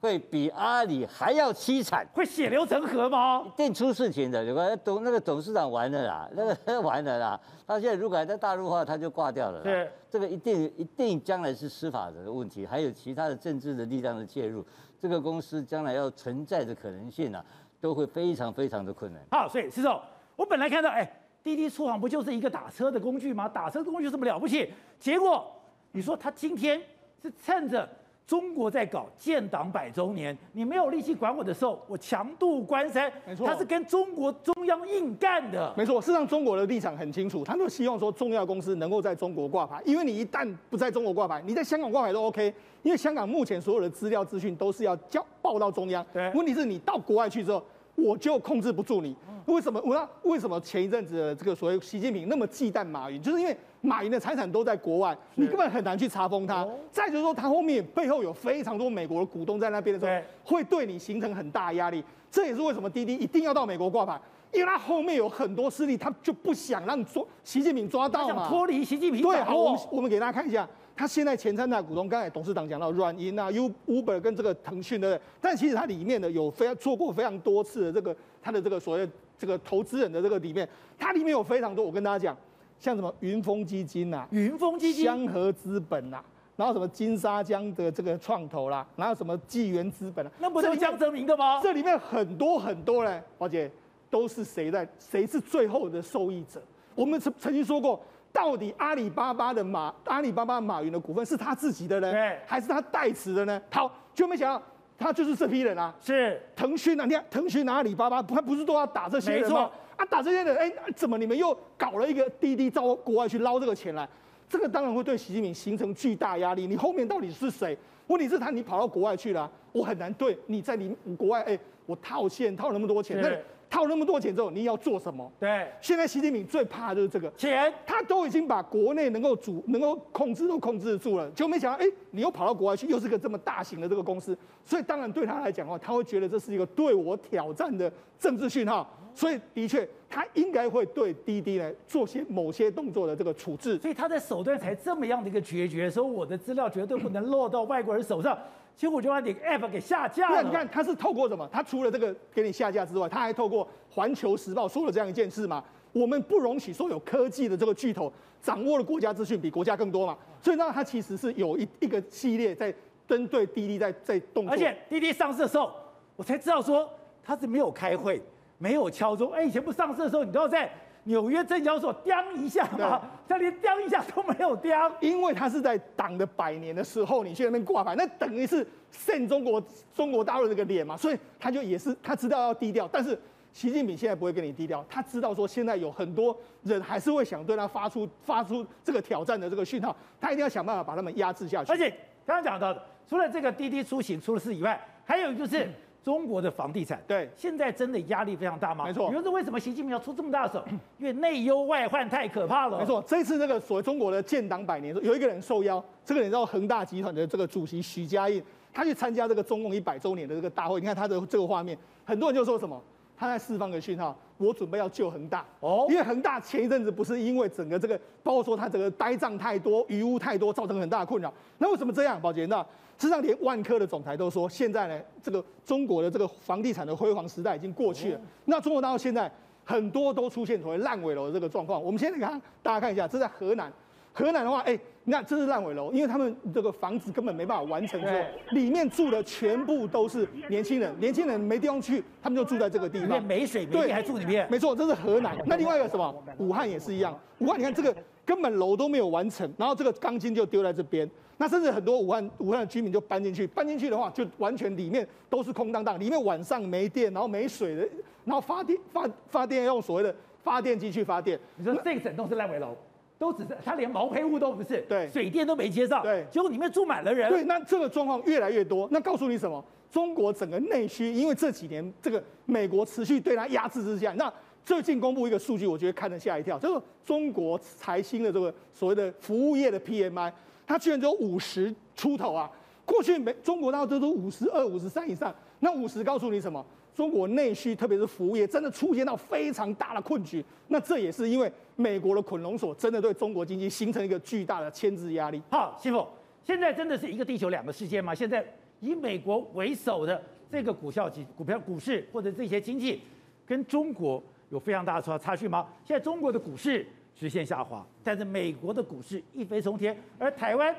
会比阿里还要凄惨，会血流成河吗？一定出事情的，你看？董那个董事长完了啦，那个 *laughs* 完了啦。他现在如果还在大陆的话，他就挂掉了。对，这个一定一定将来是司法的问题，还有其他的政治的力量的介入，这个公司将来要存在的可能性啊，都会非常非常的困难。好，所以施总，我本来看到，哎，滴滴出行不就是一个打车的工具吗？打车的工具有什么了不起？结果你说他今天是趁着。中国在搞建党百周年，你没有力气管我的时候，我强渡关山。没错，他是跟中国中央硬干的。没错，事实上中国的立场很清楚，他都希望说重要公司能够在中国挂牌，因为你一旦不在中国挂牌，你在香港挂牌都 OK，因为香港目前所有的资料资讯都是要交报到中央。对，问题是你到国外去之后，我就控制不住你。为什么？我说为什么前一阵子的这个所谓习近平那么忌惮马云，就是因为。马云的财产都在国外，你根本很难去查封他。再就是说，他后面背后有非常多美国的股东在那边的时候，会对你形成很大压力。这也是为什么滴滴一定要到美国挂牌，因为他后面有很多势力，他就不想让抓习近平抓到嘛，脱离习近平。对，好，我们我们给大家看一下，他现在前三大股东，刚才董事长讲到软银啊、U Uber 跟这个腾讯的，但其实它里面的有非常做过非常多次的这个他的这个所谓这个投资人的这个里面，它里面有非常多，我跟大家讲。像什么云峰基金呐、啊，云峰基金、香河资本呐、啊，然后什么金沙江的这个创投啦，然后什么纪元资本啊，那不是江泽民的吗？这里面很多很多嘞，宝姐都是谁在？谁是最后的受益者？我们曾曾经说过，到底阿里巴巴的马阿里巴巴马云的股份是他自己的呢，对还是他代持的呢？好，就没想到他就是这批人啊，是腾讯啊，你看腾讯、阿里巴巴，他不是都要打这些人吗？啊，打这些人，哎，怎么你们又搞了一个滴滴到国外去捞这个钱来？这个当然会对习近平形成巨大压力。你后面到底是谁？问题是他，你跑到国外去了，我很难对你在你国外，哎，我套现套那么多钱，那套那么多钱之后，你要做什么？对，现在习近平最怕的就是这个钱，他都已经把国内能够主能够控制都控制住了，就没想到，哎，你又跑到国外去，又是个这么大型的这个公司，所以当然对他来讲的话，他会觉得这是一个对我挑战的政治讯号。所以的确，他应该会对滴滴呢做些某些动作的这个处置。所以他的手段才这么样的一个决绝，说我的资料绝对不能落到外国人手上。结果就把你 App 给下架了。那，你看他是透过什么？他除了这个给你下架之外，他还透过《环球时报》说了这样一件事嘛。我们不容许说有科技的这个巨头掌握了国家资讯比国家更多嘛。所以呢，他其实是有一一个系列在针对滴滴在在动作。而且滴滴上市的时候，我才知道说他是没有开会。没有敲钟。哎，以前不上市的时候，你都要在纽约证交所钉一下嘛，这连钉一下都没有钉，因为他是在党的百年的时候，你去那边挂牌，那等于是扇中国中国大陆这个脸嘛，所以他就也是他知道要低调，但是。习近平现在不会跟你低调，他知道说现在有很多人还是会想对他发出 *laughs* 发出这个挑战的这个讯号，他一定要想办法把他们压制下去。而且刚刚讲到的，除了这个滴滴出行出了事以外，还有就是中国的房地产，对，现在真的压力非常大吗？没错。比如说为什么习近平要出这么大的手？因为内忧外患太可怕了。没错，这一次这个所谓中国的建党百年，有一个人受邀，这个人叫恒大集团的这个主席许家印，他去参加这个中共一百周年的这个大会，你看他的这个画面，很多人就说什么？他在释放个讯号，我准备要救恒大哦，因为恒大前一阵子不是因为整个这个，包括说他整个呆账太多、余物太多，造成很大的困扰。那为什么这样？宝杰，那事实上连万科的总裁都说，现在呢，这个中国的这个房地产的辉煌时代已经过去了。那中国大陆现在很多都出现所谓烂尾楼的这个状况。我们先看，大家看一下，这在河南。河南的话，哎，你看这是烂尾楼，因为他们这个房子根本没办法完成，说里面住的全部都是年轻人，年轻人没地方去，他们就住在这个地方，没水没电还住里面。没错，这是河南。那另外一个什么？武汉也是一样，武汉你看这个根本楼都没有完成，然后这个钢筋就丢在这边，那甚至很多武汉武汉的居民就搬进去，搬进去的话就完全里面都是空荡荡，里面晚上没电，然后没水的，然后发电发发电用所谓的发电机去发电。你说这个整栋是烂尾楼？都只是它连毛坯屋都不是，对，水电都没接上，对，结果里面住满了人，对，那这个状况越来越多，那告诉你什么？中国整个内需，因为这几年这个美国持续对它压制之下，那最近公布一个数据，我觉得看得吓一跳，就是中国财新的这个所谓的服务业的 PMI，它居然只有五十出头啊！过去美中国大陆都是五十二、五十三以上，那五十告诉你什么？中国内需，特别是服务业，真的出现到非常大的困局。那这也是因为美国的捆龙锁真的对中国经济形成一个巨大的牵制压力。好，师傅，现在真的是一个地球两个世界吗？现在以美国为首的这个股票及股票股市或者这些经济，跟中国有非常大的差差距吗？现在中国的股市直线下滑，但是美国的股市一飞冲天，而台湾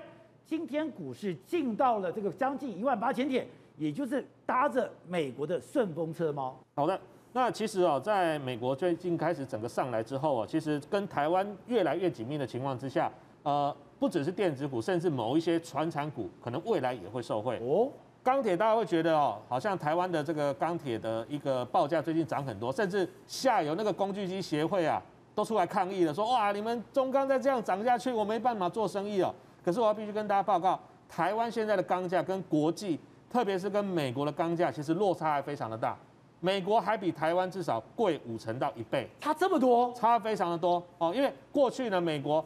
今天股市进到了这个将近一万八千点。也就是搭着美国的顺风车吗？好的，那其实哦，在美国最近开始整个上来之后啊，其实跟台湾越来越紧密的情况之下，呃，不只是电子股，甚至某一些传产股，可能未来也会受惠。哦，钢铁大家会觉得哦，好像台湾的这个钢铁的一个报价最近涨很多，甚至下游那个工具机协会啊，都出来抗议了，说哇，你们中钢再这样涨下去，我没办法做生意哦。可是我要必须跟大家报告，台湾现在的钢价跟国际。特别是跟美国的钢价，其实落差还非常的大，美国还比台湾至少贵五成到一倍，差这么多，差非常的多哦。因为过去呢，美国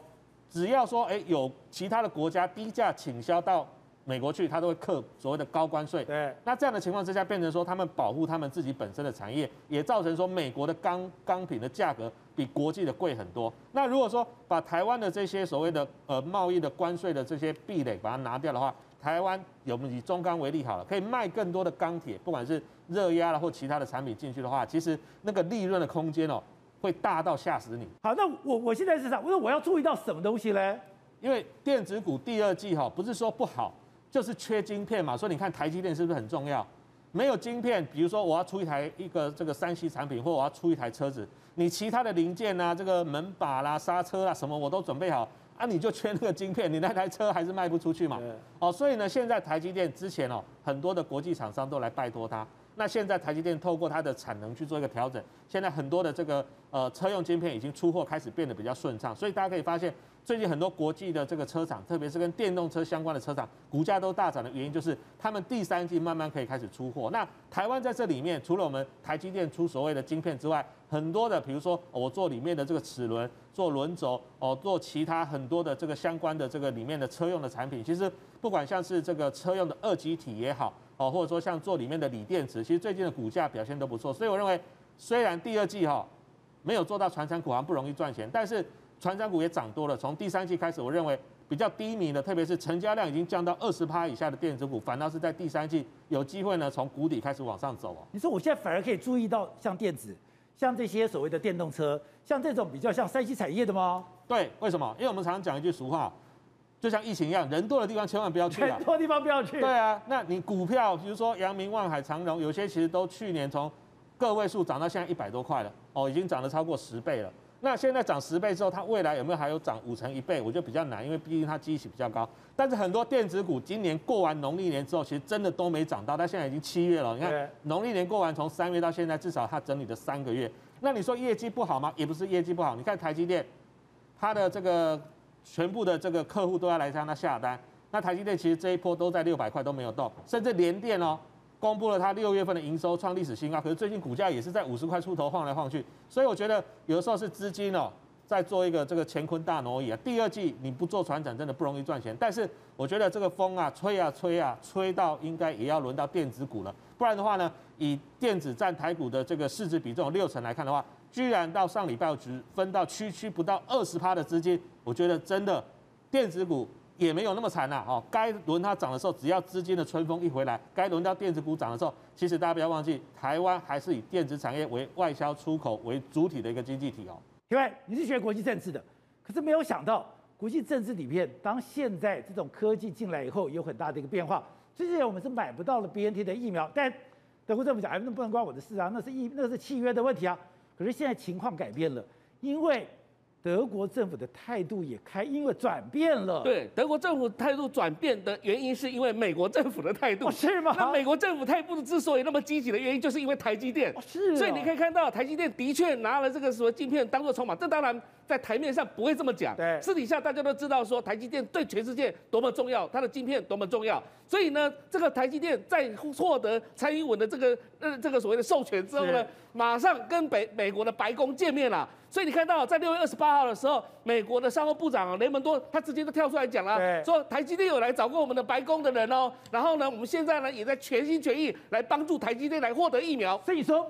只要说哎有其他的国家低价倾销到美国去，它都会课所谓的高关税。对，那这样的情况之下，变成说他们保护他们自己本身的产业，也造成说美国的钢钢品的价格比国际的贵很多。那如果说把台湾的这些所谓的呃贸易的关税的这些壁垒把它拿掉的话，台湾有以中钢为例好了，可以卖更多的钢铁，不管是热压了或其他的产品进去的话，其实那个利润的空间哦，会大到吓死你。好，那我我现在是啥？我说我要注意到什么东西呢？因为电子股第二季哈，不是说不好，就是缺晶片嘛。所以你看台积电是不是很重要？没有晶片，比如说我要出一台一个这个三 C 产品，或我要出一台车子，你其他的零件啊，这个门把啦、刹车啦什么，我都准备好。啊，你就缺那个晶片，你那台车还是卖不出去嘛？哦，所以呢，现在台积电之前哦，很多的国际厂商都来拜托他。那现在台积电透过它的产能去做一个调整，现在很多的这个呃车用晶片已经出货开始变得比较顺畅。所以大家可以发现，最近很多国际的这个车厂，特别是跟电动车相关的车厂，股价都大涨的原因就是他们第三季慢慢可以开始出货。那台湾在这里面，除了我们台积电出所谓的晶片之外，很多的比如说我做里面的这个齿轮。做轮轴哦，做其他很多的这个相关的这个里面的车用的产品，其实不管像是这个车用的二极体也好哦，或者说像做里面的锂电池，其实最近的股价表现都不错。所以我认为，虽然第二季哈没有做到传产股行不容易赚钱，但是传产股也涨多了。从第三季开始，我认为比较低迷的，特别是成交量已经降到二十趴以下的电子股，反倒是在第三季有机会呢从谷底开始往上走哦。你说我现在反而可以注意到像电子。像这些所谓的电动车，像这种比较像三西产业的吗？对，为什么？因为我们常常讲一句俗话，就像疫情一样，人多的地方千万不要去。人多的地方不要去。对啊，那你股票，比如说阳明、望海、长荣，有些其实都去年从个位数涨到现在一百多块了，哦，已经涨了超过十倍了。那现在涨十倍之后，它未来有没有还有涨五成一倍？我觉得比较难，因为毕竟它基期比较高。但是很多电子股今年过完农历年之后，其实真的都没涨到。它现在已经七月了，你看农历年过完，从三月到现在，至少它整理了三个月。那你说业绩不好吗？也不是业绩不好。你看台积电，它的这个全部的这个客户都要来向它下单。那台积电其实这一波都在六百块都没有动，甚至连电哦。公布了它六月份的营收创历史新高，可是最近股价也是在五十块出头晃来晃去，所以我觉得有的时候是资金哦在做一个这个乾坤大挪移啊。第二季你不做船长真的不容易赚钱，但是我觉得这个风啊吹啊吹啊吹到应该也要轮到电子股了，不然的话呢，以电子占台股的这个市值比重六成来看的话，居然到上礼拜只分到区区不到二十趴的资金，我觉得真的电子股。也没有那么惨呐，哦，该轮它涨的时候，只要资金的春风一回来，该轮到电子股涨的时候，其实大家不要忘记，台湾还是以电子产业为外销出口为主体的一个经济体哦。因为你是学国际政治的，可是没有想到国际政治里面，当现在这种科技进来以后，有很大的一个变化。之前我们是买不到了 BNT 的疫苗，但德国政府讲，哎，那不能关我的事啊，那是疫，那是契约的问题啊。可是现在情况改变了，因为。德国政府的态度也开，因为转变了。对，德国政府态度转变的原因，是因为美国政府的态度。是吗？那美国政府态度之所以那么积极的原因，就是因为台积电。是。所以你可以看到，台积电的确拿了这个什么晶片当做筹码。这当然在台面上不会这么讲。对。私底下大家都知道，说台积电对全世界多么重要，它的晶片多么重要。所以呢，这个台积电在获得蔡英文的这个呃这个所谓的授权之后呢，马上跟北美国的白宫见面了。所以你看到，在六月二十八号的时候，美国的商务部长雷蒙多他直接都跳出来讲了，说台积电有来找过我们的白宫的人哦，然后呢，我们现在呢也在全心全意来帮助台积电来获得疫苗。所以说，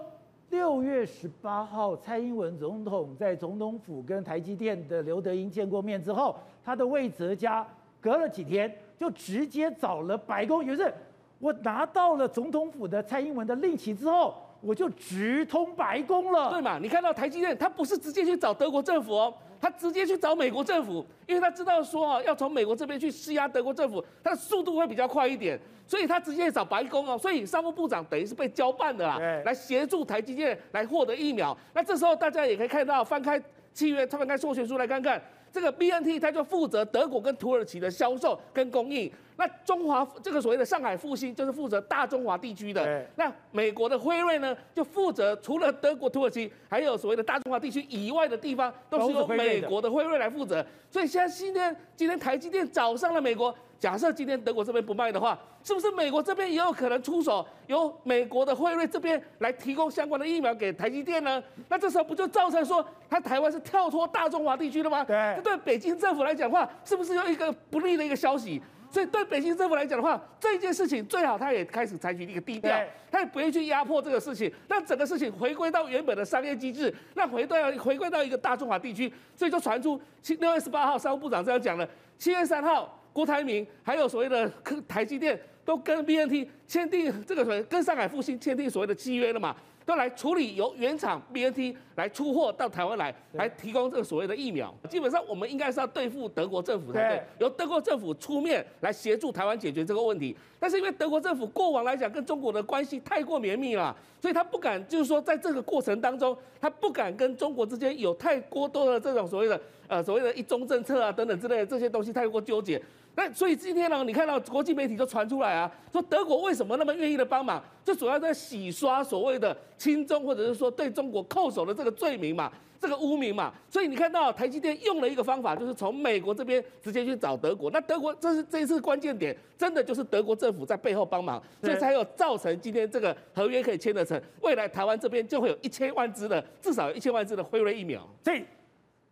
六月十八号，蔡英文总统在总统府跟台积电的刘德英见过面之后，他的魏哲家隔了几天就直接找了白宫，也就是我拿到了总统府的蔡英文的令旗之后。我就直通白宫了，对嘛？你看到台积电，他不是直接去找德国政府哦，他直接去找美国政府，因为他知道说啊，要从美国这边去施压德国政府，他的速度会比较快一点，所以他直接找白宫哦。所以商务部长等于是被交办的啦，来协助台积电来获得疫苗。那这时候大家也可以看到，翻开契约，翻开授权书来看看，这个 BNT 它就负责德国跟土耳其的销售跟供应。那中华这个所谓的上海复兴就是负责大中华地区的，那美国的辉瑞呢就负责除了德国、土耳其，还有所谓的大中华地区以外的地方，都是由美国的辉瑞来负责。所以现在今天今天台积电找上了美国，假设今天德国这边不卖的话，是不是美国这边也有可能出手，由美国的辉瑞这边来提供相关的疫苗给台积电呢？那这时候不就造成说，他台湾是跳脱大中华地区了吗？对，这对北京政府来讲的话，是不是有一个不利的一个消息？所以对北京政府来讲的话，这件事情最好他也开始采取一个低调，他也不会去压迫这个事情，让整个事情回归到原本的商业机制，那回到回归到一个大中华地区。所以就传出七六月十八号商务部长这样讲了，七月三号郭台铭还有所谓的台积电都跟 BNT 签订这个所谓跟上海复星签订所谓的契约了嘛。都来处理由原厂 BNT 来出货到台湾来，来提供这个所谓的疫苗。基本上我们应该是要对付德国政府才对，由德国政府出面来协助台湾解决这个问题。但是因为德国政府过往来讲跟中国的关系太过绵密了，所以他不敢，就是说在这个过程当中，他不敢跟中国之间有太过多的这种所谓的呃所谓的一中政策啊等等之类的这些东西太过纠结。那所以今天呢，你看到国际媒体都传出来啊，说德国为什么那么愿意的帮忙，这主要在洗刷所谓的亲中或者是说对中国叩首的这个罪名嘛，这个污名嘛。所以你看到台积电用了一个方法，就是从美国这边直接去找德国。那德国这是这一次关键点，真的就是德国政府在背后帮忙，所以才有造成今天这个合约可以签得成。未来台湾这边就会有一千万支的，至少有一千万支的辉瑞疫苗。所以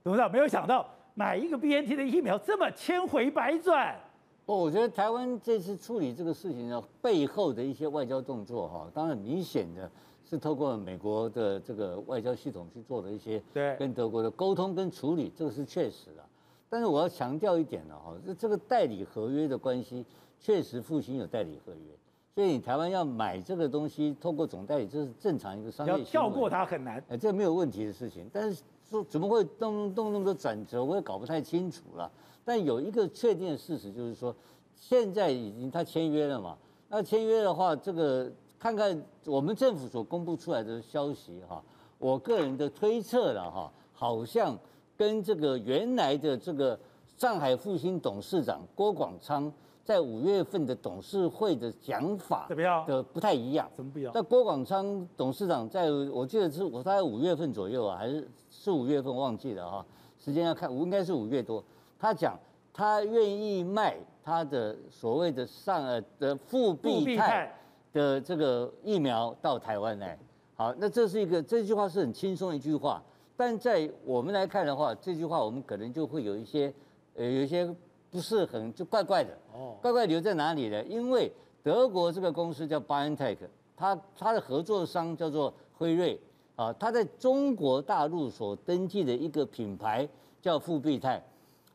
董事长没有想到。买一个 BNT 的疫苗这么千回百转，哦，我觉得台湾这次处理这个事情的背后的一些外交动作哈，当然明显的是透过美国的这个外交系统去做的一些对跟德国的沟通跟处理，这个是确实的。但是我要强调一点呢哈，这这个代理合约的关系，确实复兴有代理合约，所以你台湾要买这个东西，透过总代理，这是正常一个商业。要跳过它很难，哎，这没有问题的事情，但是。说怎么会动动那么多转折，我也搞不太清楚了。但有一个确定的事实就是说，现在已经他签约了嘛。那签约的话，这个看看我们政府所公布出来的消息哈，我个人的推测了哈，好像跟这个原来的这个上海复兴董事长郭广昌在五月份的董事会的讲法怎么样的不太一样？怎么不一样？那郭广昌董事长在我记得是我大概五月份左右啊，还是四五月份忘记了哈，时间要看，应该是五月多。他讲他愿意卖他的所谓的上呃的复必泰。的这个疫苗到台湾来，好，那这是一个这句话是很轻松一句话，但在我们来看的话，这句话我们可能就会有一些，呃，有一些不是很就怪怪的哦，怪怪留在哪里呢？因为德国这个公司叫 BioNTech，它它的合作商叫做辉瑞啊，它在中国大陆所登记的一个品牌叫复必泰，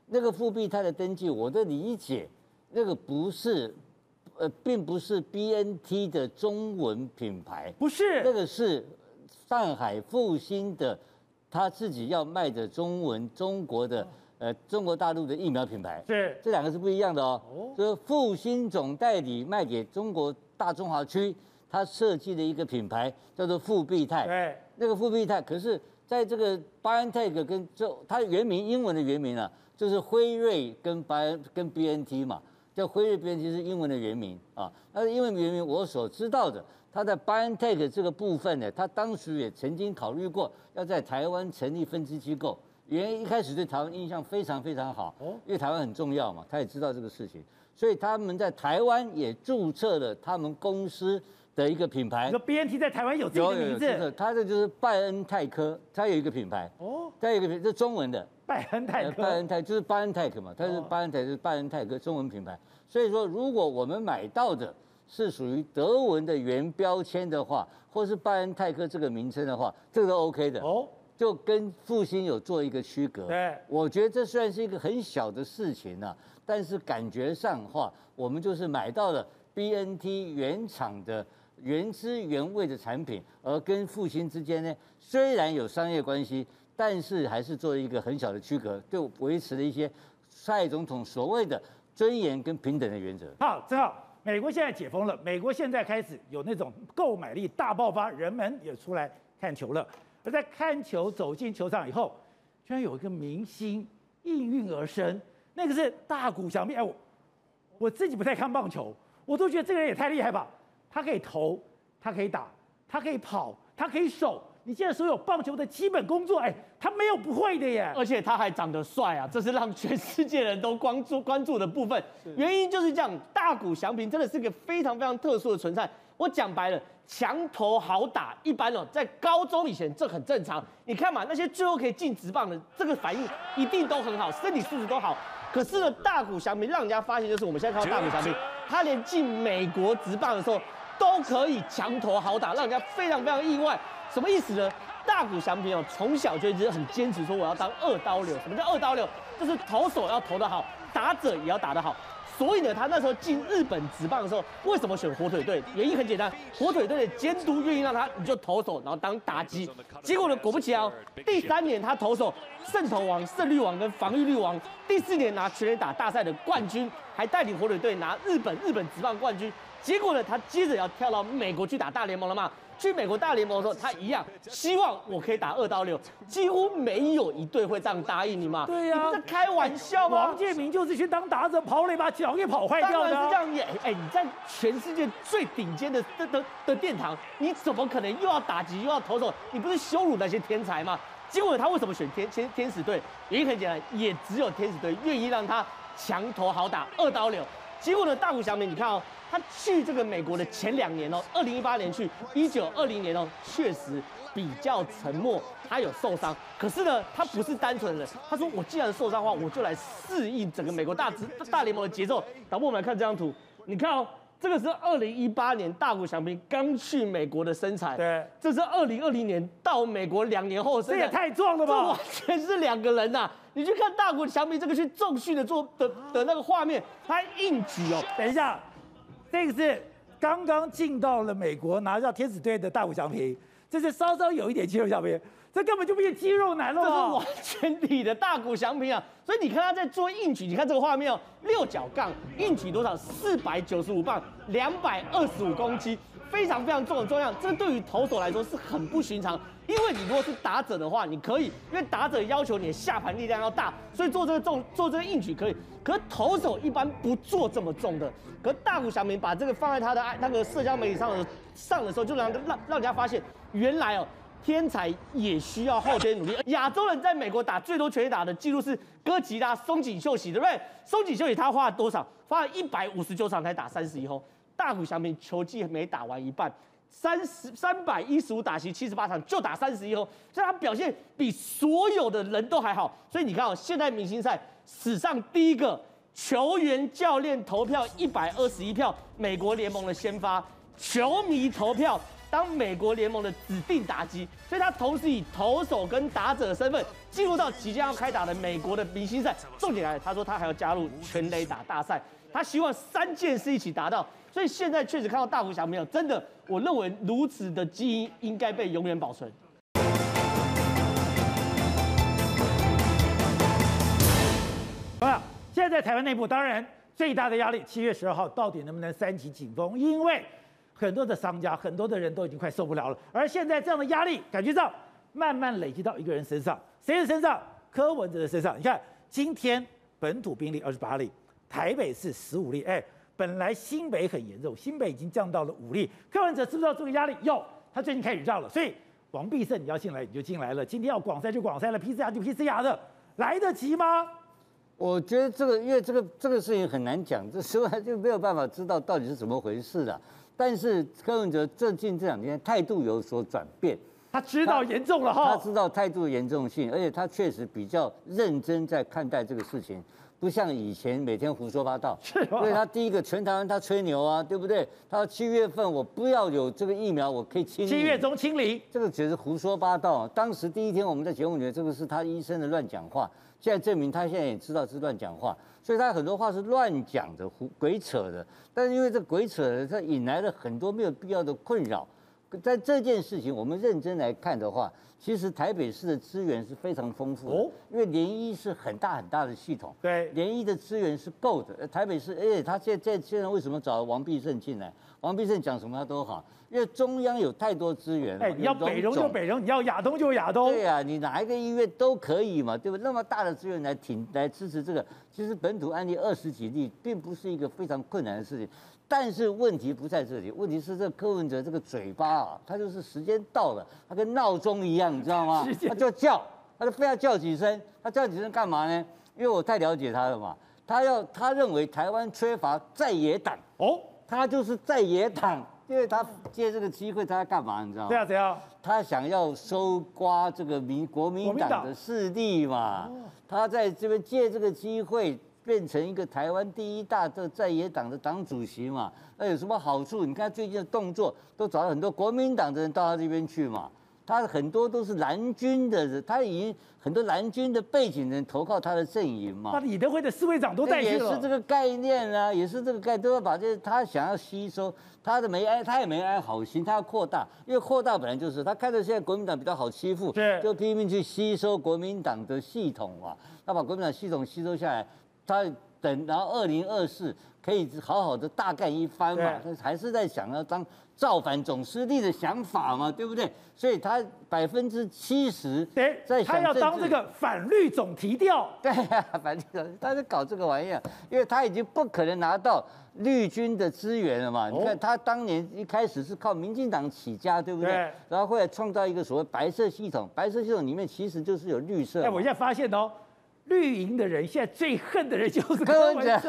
那个复必泰的登记，我的理解，那个不是。呃，并不是 BNT 的中文品牌，不是，那个是上海复兴的，他自己要卖的中文中国的，呃，中国大陆的疫苗品牌，是，这两个是不一样的哦。哦，就是复兴总代理卖给中国大中华区，他设计的一个品牌叫做复必泰，对，那个复必泰，可是在这个 BioNTech 跟就它原名英文的原名啊，就是辉瑞跟 Bio 跟 BNT 嘛。叫辉瑞 BNT 是英文的原名啊，那英文原名我所知道的，它在 BioNTech 这个部分呢，它当时也曾经考虑过要在台湾成立分支机构，原因一开始对台湾印象非常非常好，因为台湾很重要嘛，他也知道这个事情，所以他们在台湾也注册了他们公司的一个品牌。你说 BNT 在台湾有这个名字？有，它这就是拜恩泰科，它有一个品牌哦，它有一个品，这是中文的。拜恩泰克，拜恩泰就是拜恩泰克嘛，它是拜恩泰是拜恩泰科中文品牌。所以说，如果我们买到的是属于德文的原标签的话，或是拜恩泰科这个名称的话，这个都 OK 的哦，就跟复兴有做一个区隔。对，我觉得这虽然是一个很小的事情啊，但是感觉上的话，我们就是买到了 BNT 原厂的原汁原味的产品，而跟复兴之间呢，虽然有商业关系。但是还是做了一个很小的区隔，就维持了一些蔡总统所谓的尊严跟平等的原则。好，正好美国现在解封了，美国现在开始有那种购买力大爆发，人们也出来看球了。而在看球走进球场以后，居然有一个明星应运而生，那个是大谷翔平。哎，我我自己不太看棒球，我都觉得这个人也太厉害吧？他可以投，他可以打，他可以跑，他可以守。你现在所有棒球的基本工作，哎，他没有不会的耶，而且他还长得帅啊，这是让全世界人都关注关注的部分。原因就是这样，大谷翔平真的是个非常非常特殊的存在。我讲白了，强投好打，一般哦，在高中以前这很正常。你看嘛，那些最后可以进职棒的，这个反应一定都很好，身体素质都好。可是呢，大谷翔平让人家发现，就是我们现在看到大谷翔平，他连进美国职棒的时候都可以强投好打，让人家非常非常意外。什么意思呢？大谷翔平哦，从小就一直很坚持说我要当二刀流。什么叫二刀流？就是投手要投得好，打者也要打得好。所以呢，他那时候进日本职棒的时候，为什么选火腿队？原因很简单，火腿队的监督愿意让他你就投手，然后当打击。结果呢，果不其然，哦第三年他投手胜投王、胜率王跟防御率王，第四年拿全垒打大赛的冠军，还带领火腿队拿日本日本职棒冠军。结果呢，他接着要跳到美国去打大联盟了嘛？去美国大联盟的时候，他一样希望我可以打二刀流，几乎没有一队会这样答应你嘛？对呀、啊，你不是开玩笑吗？王建民就是去当打者，跑垒把脚给跑坏掉的。当然是这样演，哎，你在全世界最顶尖的的的的殿堂，你怎么可能又要打击又要投手？你不是羞辱那些天才吗？结果他为什么选天天天使队？原因很简单，也只有天使队愿意让他强投好打二刀流。结果呢，大谷翔平，你看哦，他去这个美国的前两年哦，二零一八年去，一九二零年哦，确实比较沉默，他有受伤。可是呢，他不是单纯的，他说我既然受伤的话，我就来适应整个美国大职大联盟的节奏。导播，我们来看这张图，你看哦，这个是二零一八年大谷翔平刚去美国的身材，对，这是二零二零年到美国两年后的身材，这也太壮了吧，这完全是两个人呐、啊。你去看大谷翔平这个去重训的做的的那个画面，他硬举哦。等一下，这个是刚刚进到了美国拿到天使队的大谷翔平，这是稍稍有一点肌肉小兵，这根本就不是肌肉男了。这是完全体的大谷翔平啊！所以你看他在做硬举，你看这个画面哦，六角杠硬举多少？四百九十五磅，两百二十五公斤。非常非常重的重量，这对于投手来说是很不寻常。因为你如果是打者的话，你可以，因为打者要求你的下盘力量要大，所以做这个重做这个硬举可以。可是投手一般不做这么重的。可是大谷翔平把这个放在他的那个社交媒体上的上的时候，就让让让人家发现，原来哦，天才也需要后天努力。亚洲人在美国打最多全垒打的记录是哥吉拉松井秀喜，对不对？松井秀喜他花了多少？花了一百五十九场才打三十一轰。大谷翔平球技没打完一半。三十三百一十五打席七十八场就打三十一轰，所以他表现比所有的人都还好。所以你看哦，现在明星赛史上第一个球员教练投票一百二十一票，美国联盟的先发球迷投票当美国联盟的指定打击，所以他同时以投手跟打者身份进入到即将要开打的美国的明星赛。重点来了，他说他还要加入全垒打大赛，他希望三件事一起达到。所以现在确实看到大谷翔平，真的。我认为如此的基因应该被永远保存。朋友，现在在台湾内部，当然最大的压力，七月十二号到底能不能三级警封？因为很多的商家、很多的人都已经快受不了了。而现在这样的压力，感觉上慢慢累积到一个人身上，谁的身上？柯文哲的身上。你看，今天本土病例二十八例，台北市十五例，哎。本来新北很严重，新北已经降到了五例。柯文哲知不知道这个压力？有，他最近开始绕了。所以王必胜，你要进来你就进来了。今天要广筛就广筛了，PCR 就 PCR 的，来得及吗？我觉得这个，因为这个这个事情很难讲，这实在就没有办法知道到底是怎么回事了。但是柯文哲最近这两天态度有所转变，他知道严重了哈，他知道态度的严重性，而且他确实比较认真在看待这个事情。不像以前每天胡说八道，是吧？所以他第一个全台湾他吹牛啊，对不对？他说七月份我不要有这个疫苗，我可以清。七月中清零，这个只是胡说八道。当时第一天我们在节目里面，这个是他医生的乱讲话。现在证明他现在也知道是乱讲话，所以他很多话是乱讲的、胡鬼扯的。但是因为这鬼扯的，他引来了很多没有必要的困扰。在这件事情，我们认真来看的话，其实台北市的资源是非常丰富的，因为联医是很大很大的系统，对，联医的资源是够的。台北市，哎，他现在现在为什么找王必胜进来？王必胜讲什么他都好，因为中央有太多资源了。哎，你要北荣就北荣，你要亚东就亚东。对啊，你哪一个医院都可以嘛，对不对？那么大的资源来挺来支持这个，其实本土案例二十几例，并不是一个非常困难的事情。但是问题不在这里，问题是这柯文哲这个嘴巴啊，他就是时间到了，他跟闹钟一样，你知道吗？他就叫，他就非要叫几声，他叫几声干嘛呢？因为我太了解他了嘛，他要他认为台湾缺乏在野党哦，他就是在野党，因为他借这个机会他要干嘛？你知道吗？对啊，对啊，他想要收刮这个民国民党的势力嘛，他在这边借这个机会。变成一个台湾第一大的在野党的党主席嘛？那有什么好处？你看最近的动作，都找了很多国民党的人到他这边去嘛。他很多都是蓝军的人，他已经很多蓝军的背景人投靠他的阵营嘛。那李德辉的侍卫长都带去了。也是这个概念啊，也是这个概念，都要把这他想要吸收他的没安，他也没安好心，他要扩大，因为扩大本来就是他看到现在国民党比较好欺负，就拼命去吸收国民党的系统嘛。他把国民党系统吸收下来。他等，然后二零二四可以好好的大干一番嘛，他还是在想要当造反总司令的想法嘛，对不对？所以他百分之七十在想，他要当这个反绿总提调，对呀、啊，反绿总，他在搞这个玩意儿，因为他已经不可能拿到绿军的资源了嘛。你看他当年一开始是靠民进党起家，对不对？然后后来创造一个所谓白色系统，白色系统里面其实就是有绿色。哎，我现在发现哦。绿营的人现在最恨的人就是柯文哲，是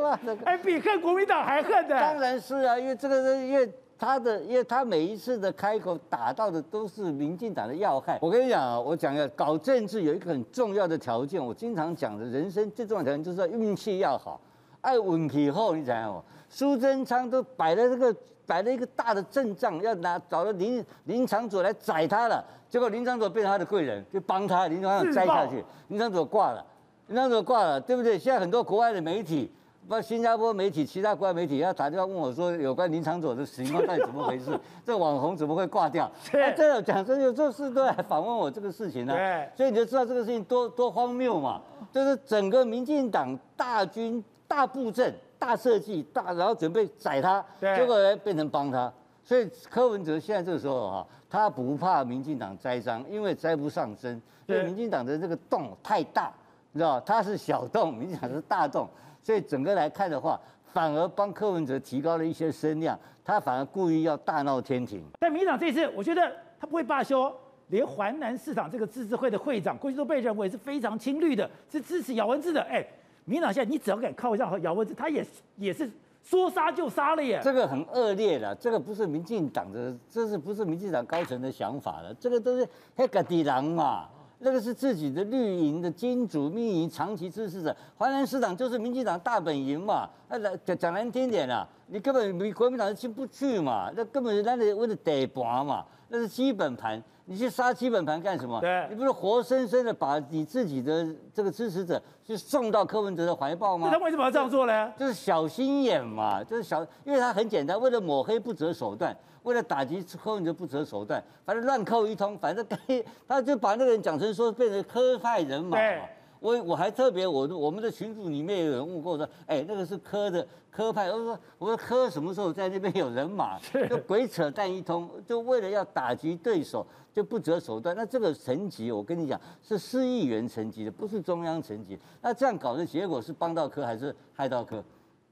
吧？哎，比恨国民党还恨的。当然是啊，因为这个是因为他的，因为他每一次的开口打到的都是民进党的要害。我跟你讲啊，我讲要搞政治有一个很重要的条件，我经常讲的人生最重要的条件就是要运气要好，爱运气好，你知道吗？苏贞昌都摆了这个摆了一个大的阵仗，要拿找了林林长佐来宰他了。结果林长佐变成他的贵人，就帮他林长佐摘下去，林长佐挂了，林长佐挂了，对不对？现在很多国外的媒体，包括新加坡媒体、其他国外媒体要打电话问我说，有关林长佐的情况到底怎么回事？*laughs* 这网红怎么会挂掉？哎，真的讲真，有这事都来访问我这个事情呢、啊。所以你就知道这个事情多多荒谬嘛，就是整个民进党大军大布阵、大设计、大，然后准备宰他，结果呢变成帮他。所以柯文哲现在这个时候哈，他不怕民进党栽赃，因为栽不上身。对，民进党的这个洞太大，你知道他是小洞，民进党是大洞，所以整个来看的话，反而帮柯文哲提高了一些声量。他反而故意要大闹天庭。但民进党这次，我觉得他不会罢休，连环南市场这个自治会的会长，过去都被认为是非常亲绿的，是支持姚文智的。哎，民党现在你只要敢靠一下姚文智，他也也是。说杀就杀了耶！这个很恶劣的，这个不是民进党的，这是不是民进党高层的想法了？这个都是黑格迪狼嘛，那个是自己的绿营的金主、密营长期支持者。淮南市长就是民进党大本营嘛，那讲讲难听点啊，你根本你国民党进不去嘛，那根本是那里为了地盘嘛，那是基本盘。你去杀基本盘干什么？对，你不是活生生的把你自己的这个支持者去送到柯文哲的怀抱吗？那他为什么要这样做呢？就是小心眼嘛，就是小，因为他很简单，为了抹黑不择手段，为了打击柯文哲不择手段，反正乱扣一通，反正该他就把那个人讲成说变成科派人马嘛。对。我我还特别，我我们的群组里面有人问过我说，哎，那个是科的科派，我说我说科什么时候在那边有人马？就鬼扯淡一通，就为了要打击对手。就不择手段，那这个层级，我跟你讲是市议员层级的，不是中央层级。那这样搞的结果是帮到科还是害到科？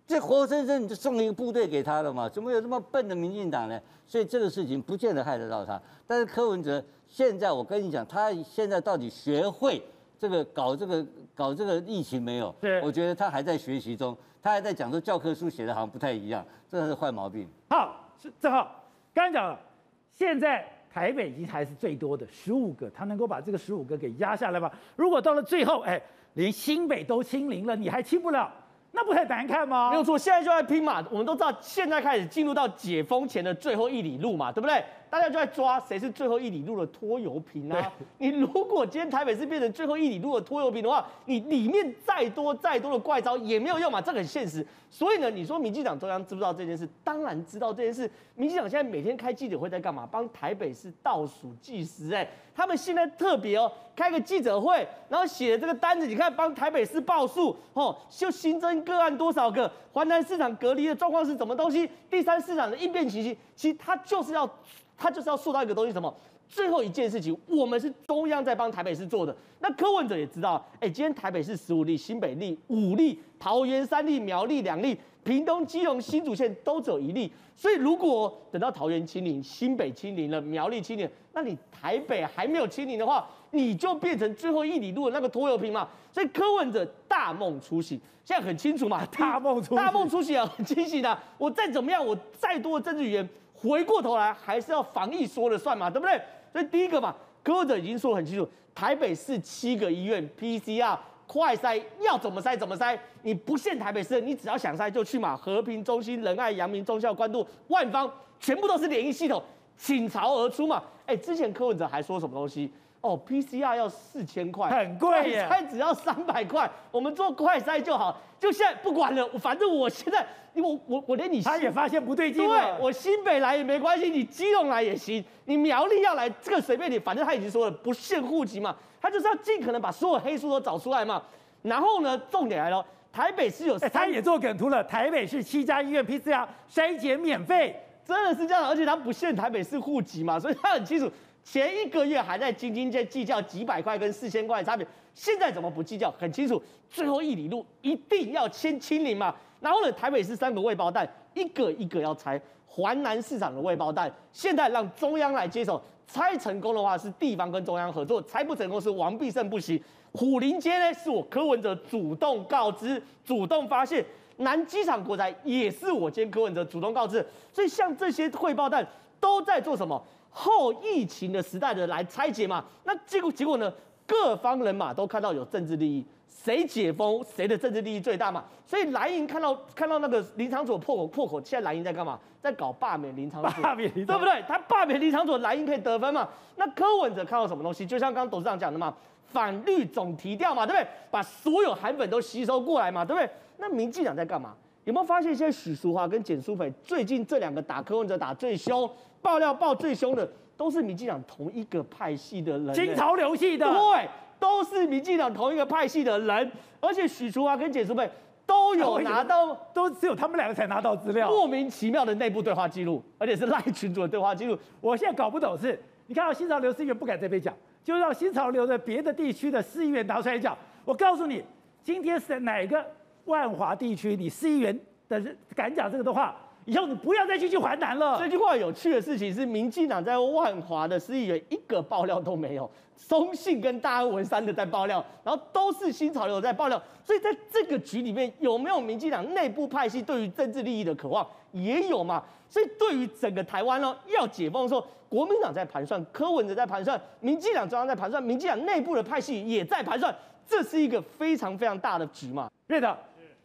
这活生生你就送一个部队给他了嘛？怎么有这么笨的民进党呢？所以这个事情不见得害得到他。但是柯文哲现在，我跟你讲，他现在到底学会这个搞这个搞这个疫情没有？对，我觉得他还在学习中，他还在讲说教科书写的好像不太一样，这是坏毛病。好，是正好刚才讲了，现在。台北已经还是最多的十五个，他能够把这个十五个给压下来吗？如果到了最后，哎，连新北都清零了，你还清不了，那不太难看吗？没有错，现在就在拼嘛。我们都知道，现在开始进入到解封前的最后一里路嘛，对不对？大家就在抓谁是最后一里路的拖油瓶啊！你如果今天台北市变成最后一里路的拖油瓶的话，你里面再多再多的怪招也没有用嘛，这个很现实。所以呢，你说民进党中央知不知道这件事？当然知道这件事。民进党现在每天开记者会在干嘛？帮台北市倒数计时。哎，他们现在特别哦，开个记者会，然后写这个单子，你看帮台北市报数哦，就新增个案多少个，环南市场隔离的状况是什么东西，第三市场的应变情形，其实他就是要。他就是要塑造一个东西，什么？最后一件事情，我们是中央在帮台北市做的。那柯文哲也知道，哎，今天台北市十五例，新北例五例，桃园三例，苗栗两例，屏东、基隆、新竹县都只有一例。所以如果等到桃园清零，新北清零了，苗栗清零，那你台北还没有清零的话，你就变成最后一里路的那个拖油瓶嘛。所以柯文哲大梦初醒，现在很清楚嘛，*laughs* 大梦初大梦初醒啊，很清醒的。我再怎么样，我再多的政治语言。回过头来还是要防疫说了算嘛，对不对？所以第一个嘛，柯文哲已经说得很清楚，台北市七个医院 PCR 快筛要怎么筛怎么筛，你不限台北市，你只要想筛就去嘛。和平中心、仁爱、阳明、中、校、关渡、万方，全部都是联医系统，倾巢而出嘛。哎，之前柯文哲还说什么东西？哦，PCR 要四千块，很贵耶，快筛只要三百块，我们做快筛就好。就现在不管了，反正我现在，因为我我我连你他也发现不对劲，对，我新北来也没关系，你基隆来也行，你苗栗要来这个随便你，反正他已经说了不限户籍嘛，他就是要尽可能把所有黑数都找出来嘛。然后呢，重点来了，台北市有，他也做梗图了，台北市七家医院 PCR 筛检免费，真的是这样，而且他不限台北市户籍嘛，所以他很清楚。前一个月还在斤斤计计较几百块跟四千块的差别，现在怎么不计较？很清楚，最后一里路一定要先清零嘛。然后呢，台北市三个未爆弹，一个一个要拆。环南市场的未爆弹，现在让中央来接手。拆成功的话是地方跟中央合作，拆不成功是王必胜不行。虎林街呢，是我柯文哲主动告知、主动发现。南机场国宅也是我兼柯文哲主动告知。所以像这些未爆弹都在做什么？后疫情的时代的来拆解嘛，那结果结果呢？各方人马都看到有政治利益，谁解封谁的政治利益最大嘛。所以蓝营看到看到那个林昶佐破口破口，现在蓝营在干嘛？在搞罢免林昶佐，罢免林昶佐，对不对？他罢免林昶佐，蓝营可以得分嘛？那柯文哲看到什么东西？就像刚刚董事长讲的嘛，反绿总提调嘛，对不对？把所有韩粉都吸收过来嘛，对不对？那民进党在干嘛？有没有发现现在许淑华跟简淑培最近这两个打柯文哲打最凶？爆料爆最凶的都是民进党同一个派系的人，新潮流系的，对，都是民进党同一个派系的人。而且许淑华跟简舒培都有拿到，*laughs* 都只有他们两个才拿到资料，莫名其妙的内部对话记录，而且是赖群主的对话记录。我现在搞不懂是，你看到新潮流市议员不敢这边讲，就让新潮流的别的地区的市议员拿出来讲。我告诉你，今天是哪个万华地区，你市议员的人敢讲这个的话，以后你不要再去去淮南了。这句话有趣的事情是，民进党在万华的市议员一个爆料都没有。中信跟大安文山的在爆料，然后都是新潮流在爆料，所以在这个局里面有没有民进党内部派系对于政治利益的渴望也有嘛？所以对于整个台湾呢，要解封的时候，国民党在盘算，柯文哲在盘算，民进党中央在盘算，民进党内部的派系也在盘算，这是一个非常非常大的局嘛？对的，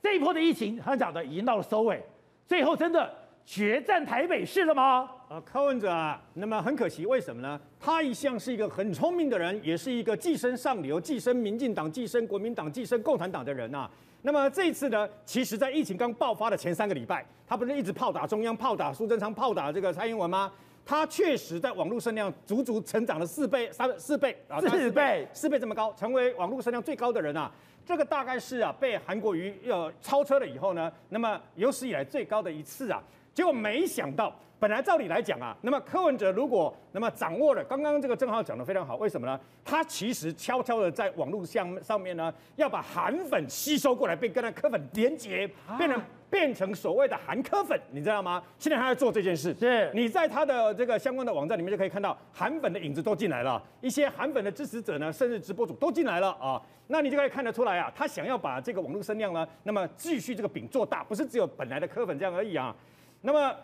这一波的疫情，他讲的已经到了收尾，最后真的决战台北市了吗？啊，柯文哲啊，那么很可惜，为什么呢？他一向是一个很聪明的人，也是一个寄生上流、寄生民进党、寄生国民党、寄生共产党的人呐、啊。那么这一次呢，其实在疫情刚爆发的前三个礼拜，他不是一直炮打中央、炮打苏贞昌、炮打这个蔡英文吗？他确实在网络声量足足成长了四倍、三四倍啊，四倍、四倍这么高，成为网络声量最高的人啊。这个大概是啊，被韩国瑜呃超车了以后呢，那么有史以来最高的一次啊。结果没想到。本来照理来讲啊，那么柯文哲如果那么掌握了，刚刚这个正浩讲的非常好，为什么呢？他其实悄悄的在网络上上面呢，要把韩粉吸收过来，并跟他柯粉连接，变成变成所谓的韩柯粉，你知道吗？现在他在做这件事，是你在他的这个相关的网站里面就可以看到韩粉的影子都进来了，一些韩粉的支持者呢，甚至直播主都进来了啊，那你就可以看得出来啊，他想要把这个网络声量呢，那么继续这个饼做大，不是只有本来的柯粉这样而已啊，那么。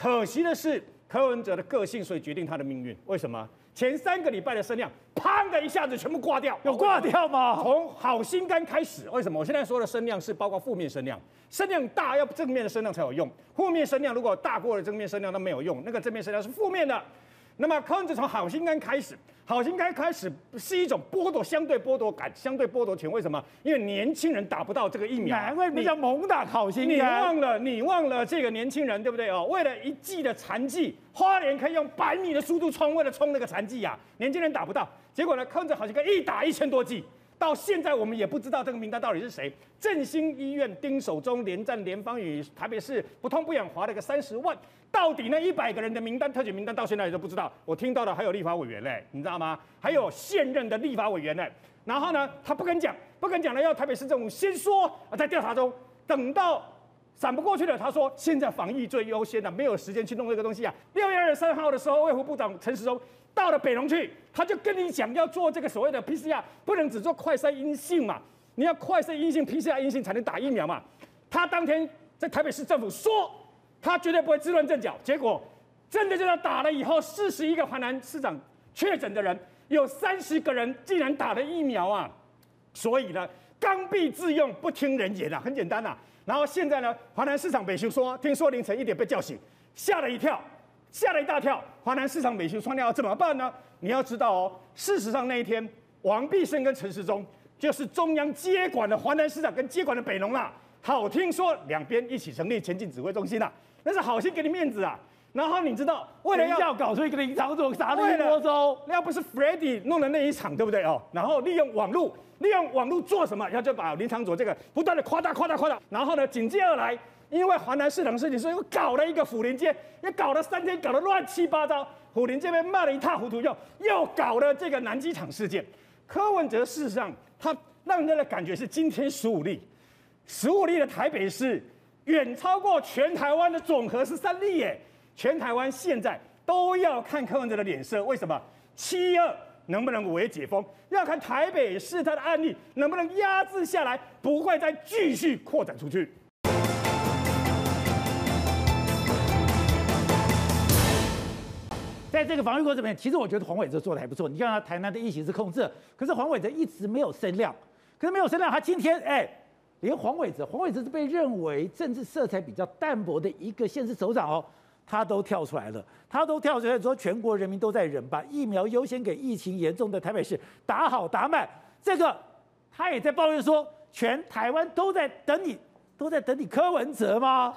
可惜的是，柯文哲的个性，所以决定他的命运。为什么？前三个礼拜的声量，砰的一下子全部挂掉，有挂掉吗？从好心肝开始，为什么？我现在说的声量是包括负面声量，声量大要正面的声量才有用，负面声量如果大过了正面声量那没有用，那个正面声量是负面的。那么柯文哲从好心肝开始，好心肝开始是一种剥夺，相对剥夺感，相对剥夺权。为什么？因为年轻人打不到这个疫苗。难怪你叫猛打好心肝。你忘了，你忘了这个年轻人，对不对哦？为了一剂的残疾，花莲可以用百米的速度冲，为了冲那个残疾呀，年轻人打不到。结果呢，柯文哲好心肝一打一千多剂。到现在我们也不知道这个名单到底是谁。振兴医院丁守中连战连芳与台北市不痛不痒划了个三十万，到底那一百个人的名单特选名单到现在也都不知道。我听到的还有立法委员嘞，你知道吗？还有现任的立法委员嘞。然后呢，他不肯讲，不肯讲了，要台北市政府先说啊，在调查中，等到闪不过去了，他说现在防疫最优先的，没有时间去弄这个东西啊。六月二十三号的时候，卫福部长陈时中。到了北农去，他就跟你讲要做这个所谓的 PCR，不能只做快筛阴性嘛，你要快筛阴性、PCR 阴性才能打疫苗嘛。他当天在台北市政府说，他绝对不会自乱阵脚。结果真的就在打了以后，四十一个华南市长确诊的人，有三十个人竟然打了疫苗啊！所以呢，刚愎自用，不听人言啊，很简单呐、啊。然后现在呢，华南市场北修说，听说凌晨一点被叫醒，吓了一跳。吓了一大跳，华南市场美秀创料要怎么办呢？你要知道哦，事实上那一天，王必胜跟陈时中就是中央接管的华南市场跟接管的北农啦。好，听说两边一起成立前进指挥中心啦，那是好心给你面子啊。然后你知道，为了要搞出一个林昶佐砸了一锅粥，要不是 Freddy 弄的那一场，对不对哦？然后利用网络，利用网络做什么？然后就把林昶佐这个不断的夸大、夸大、夸大，然后呢，紧接而来。因为华南市场事情，所以又搞了一个府林街，又搞了三天，搞得乱七八糟。府临这边骂得一塌糊涂，又又搞了这个南机场事件。柯文哲事实上，他让人家的感觉是今天十五例，十五例的台北市远超过全台湾的总和是三例耶。全台湾现在都要看柯文哲的脸色，为什么？七二能不能微解封？要看台北市他的案例能不能压制下来，不会再继续扩展出去。在这个防御过程里面，其实我觉得黄伟哲做的还不错。你看他台南的疫情是控制，可是黄伟哲一直没有声量，可是没有声量，他今天哎，连黄伟哲，黄伟哲是被认为政治色彩比较淡薄的一个县市首长哦，他都跳出来了，他都跳出来说全国人民都在忍，把疫苗优先给疫情严重的台北市，打好打满。这个他也在抱怨说，全台湾都在等你。都在等你柯文哲吗？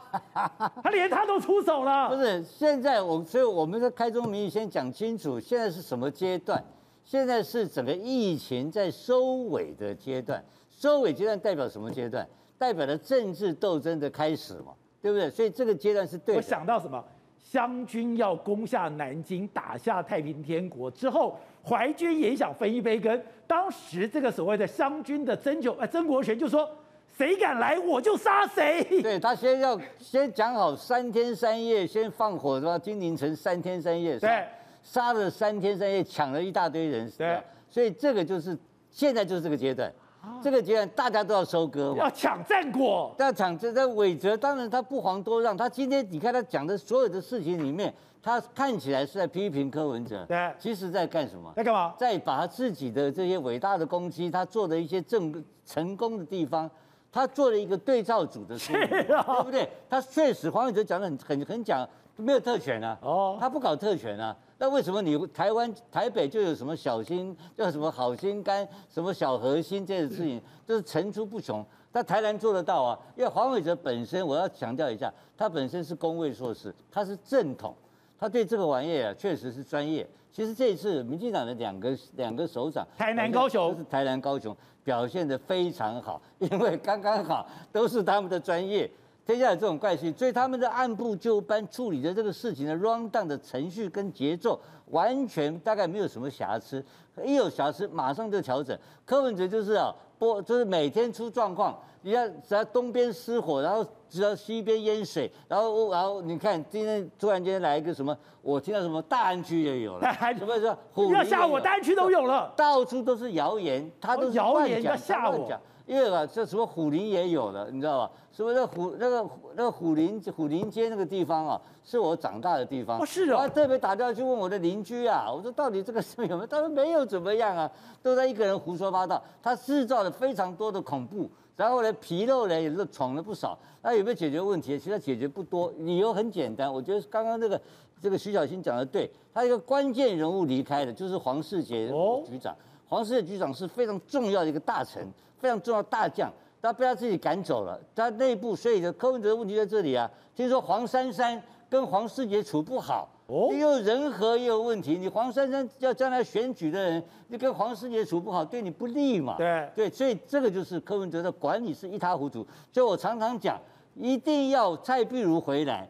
他连他都出手了。不是，现在我，所以我们在开宗明义先讲清楚，现在是什么阶段？现在是整个疫情在收尾的阶段。收尾阶段代表什么阶段？代表了政治斗争的开始嘛，对不对？所以这个阶段是对的。我想到什么？湘军要攻下南京，打下太平天国之后，淮军也想分一杯羹。当时这个所谓的湘军的曾九，呃，曾国荃就说：“谁敢来，我就杀谁。”对，他先要先讲好三天三夜，先放火是吧？金陵城三天三夜，对，杀了三天三夜，抢了一大堆人，对，所以这个就是现在就是这个阶段。这个阶段大家都要收割，要抢战果，要抢这这韦哲，当然他不遑多让。他今天你看他讲的所有的事情里面，他看起来是在批评柯文哲，对，其实在干什么？在干嘛？在把他自己的这些伟大的功绩，他做的一些正成功的地方，他做了一个对照组的 *laughs* 书，啊、对不对？他确实黄伟哲讲的很很很讲，没有特权啊，哦，他不搞特权啊。那为什么你台湾台北就有什么小心叫什么好心肝，什么小核心这些事情，都是层出不穷。但台南做得到啊，因为黄伟哲本身，我要强调一下，他本身是工位硕士，他是正统，他对这个玩意啊确实是专业。其实这一次民进党的两个两个首长，台南高雄是台南高雄表现得非常好，因为刚刚好都是他们的专业。天下有这种怪事，所以他们的按部就班处理的这个事情的 run down 的程序跟节奏，完全大概没有什么瑕疵，一有瑕疵马上就调整。柯文哲就是啊，播就是每天出状况，你看只要东边失火，然后只要西边淹水，然后然后你看今天突然间来一个什么，我听到什么大安区也有了，*laughs* 什么说虎要吓我，大安区都有了，到处都是谣言，他都是谣言要吓我。因为啊，这什么虎林也有了，你知道吧？什么那虎那个那个虎林虎林街那个地方啊，是我长大的地方。哦，是啊。我还特别打电话去问我的邻居啊，我说到底这个事有没有？他说没有怎么样啊，都在一个人胡说八道。他制造了非常多的恐怖，然后呢，皮肉呢也是闯了不少。那有没有解决问题？其实解决不多，理由很简单。我觉得刚刚这个这个徐小新讲的对，他一个关键人物离开的，就是黄世杰局长。哦、黄世杰局长是非常重要的一个大臣。非常重要大将，他被他自己赶走了。他内部，所以的柯文哲的问题在这里啊。听说黄珊珊跟黄世杰处不好，哦，又人和也有问题。你黄珊珊要将来选举的人，你跟黄世杰处不好，对你不利嘛？对对，所以这个就是柯文哲的管理是一塌糊涂。所以我常常讲，一定要蔡碧如回来，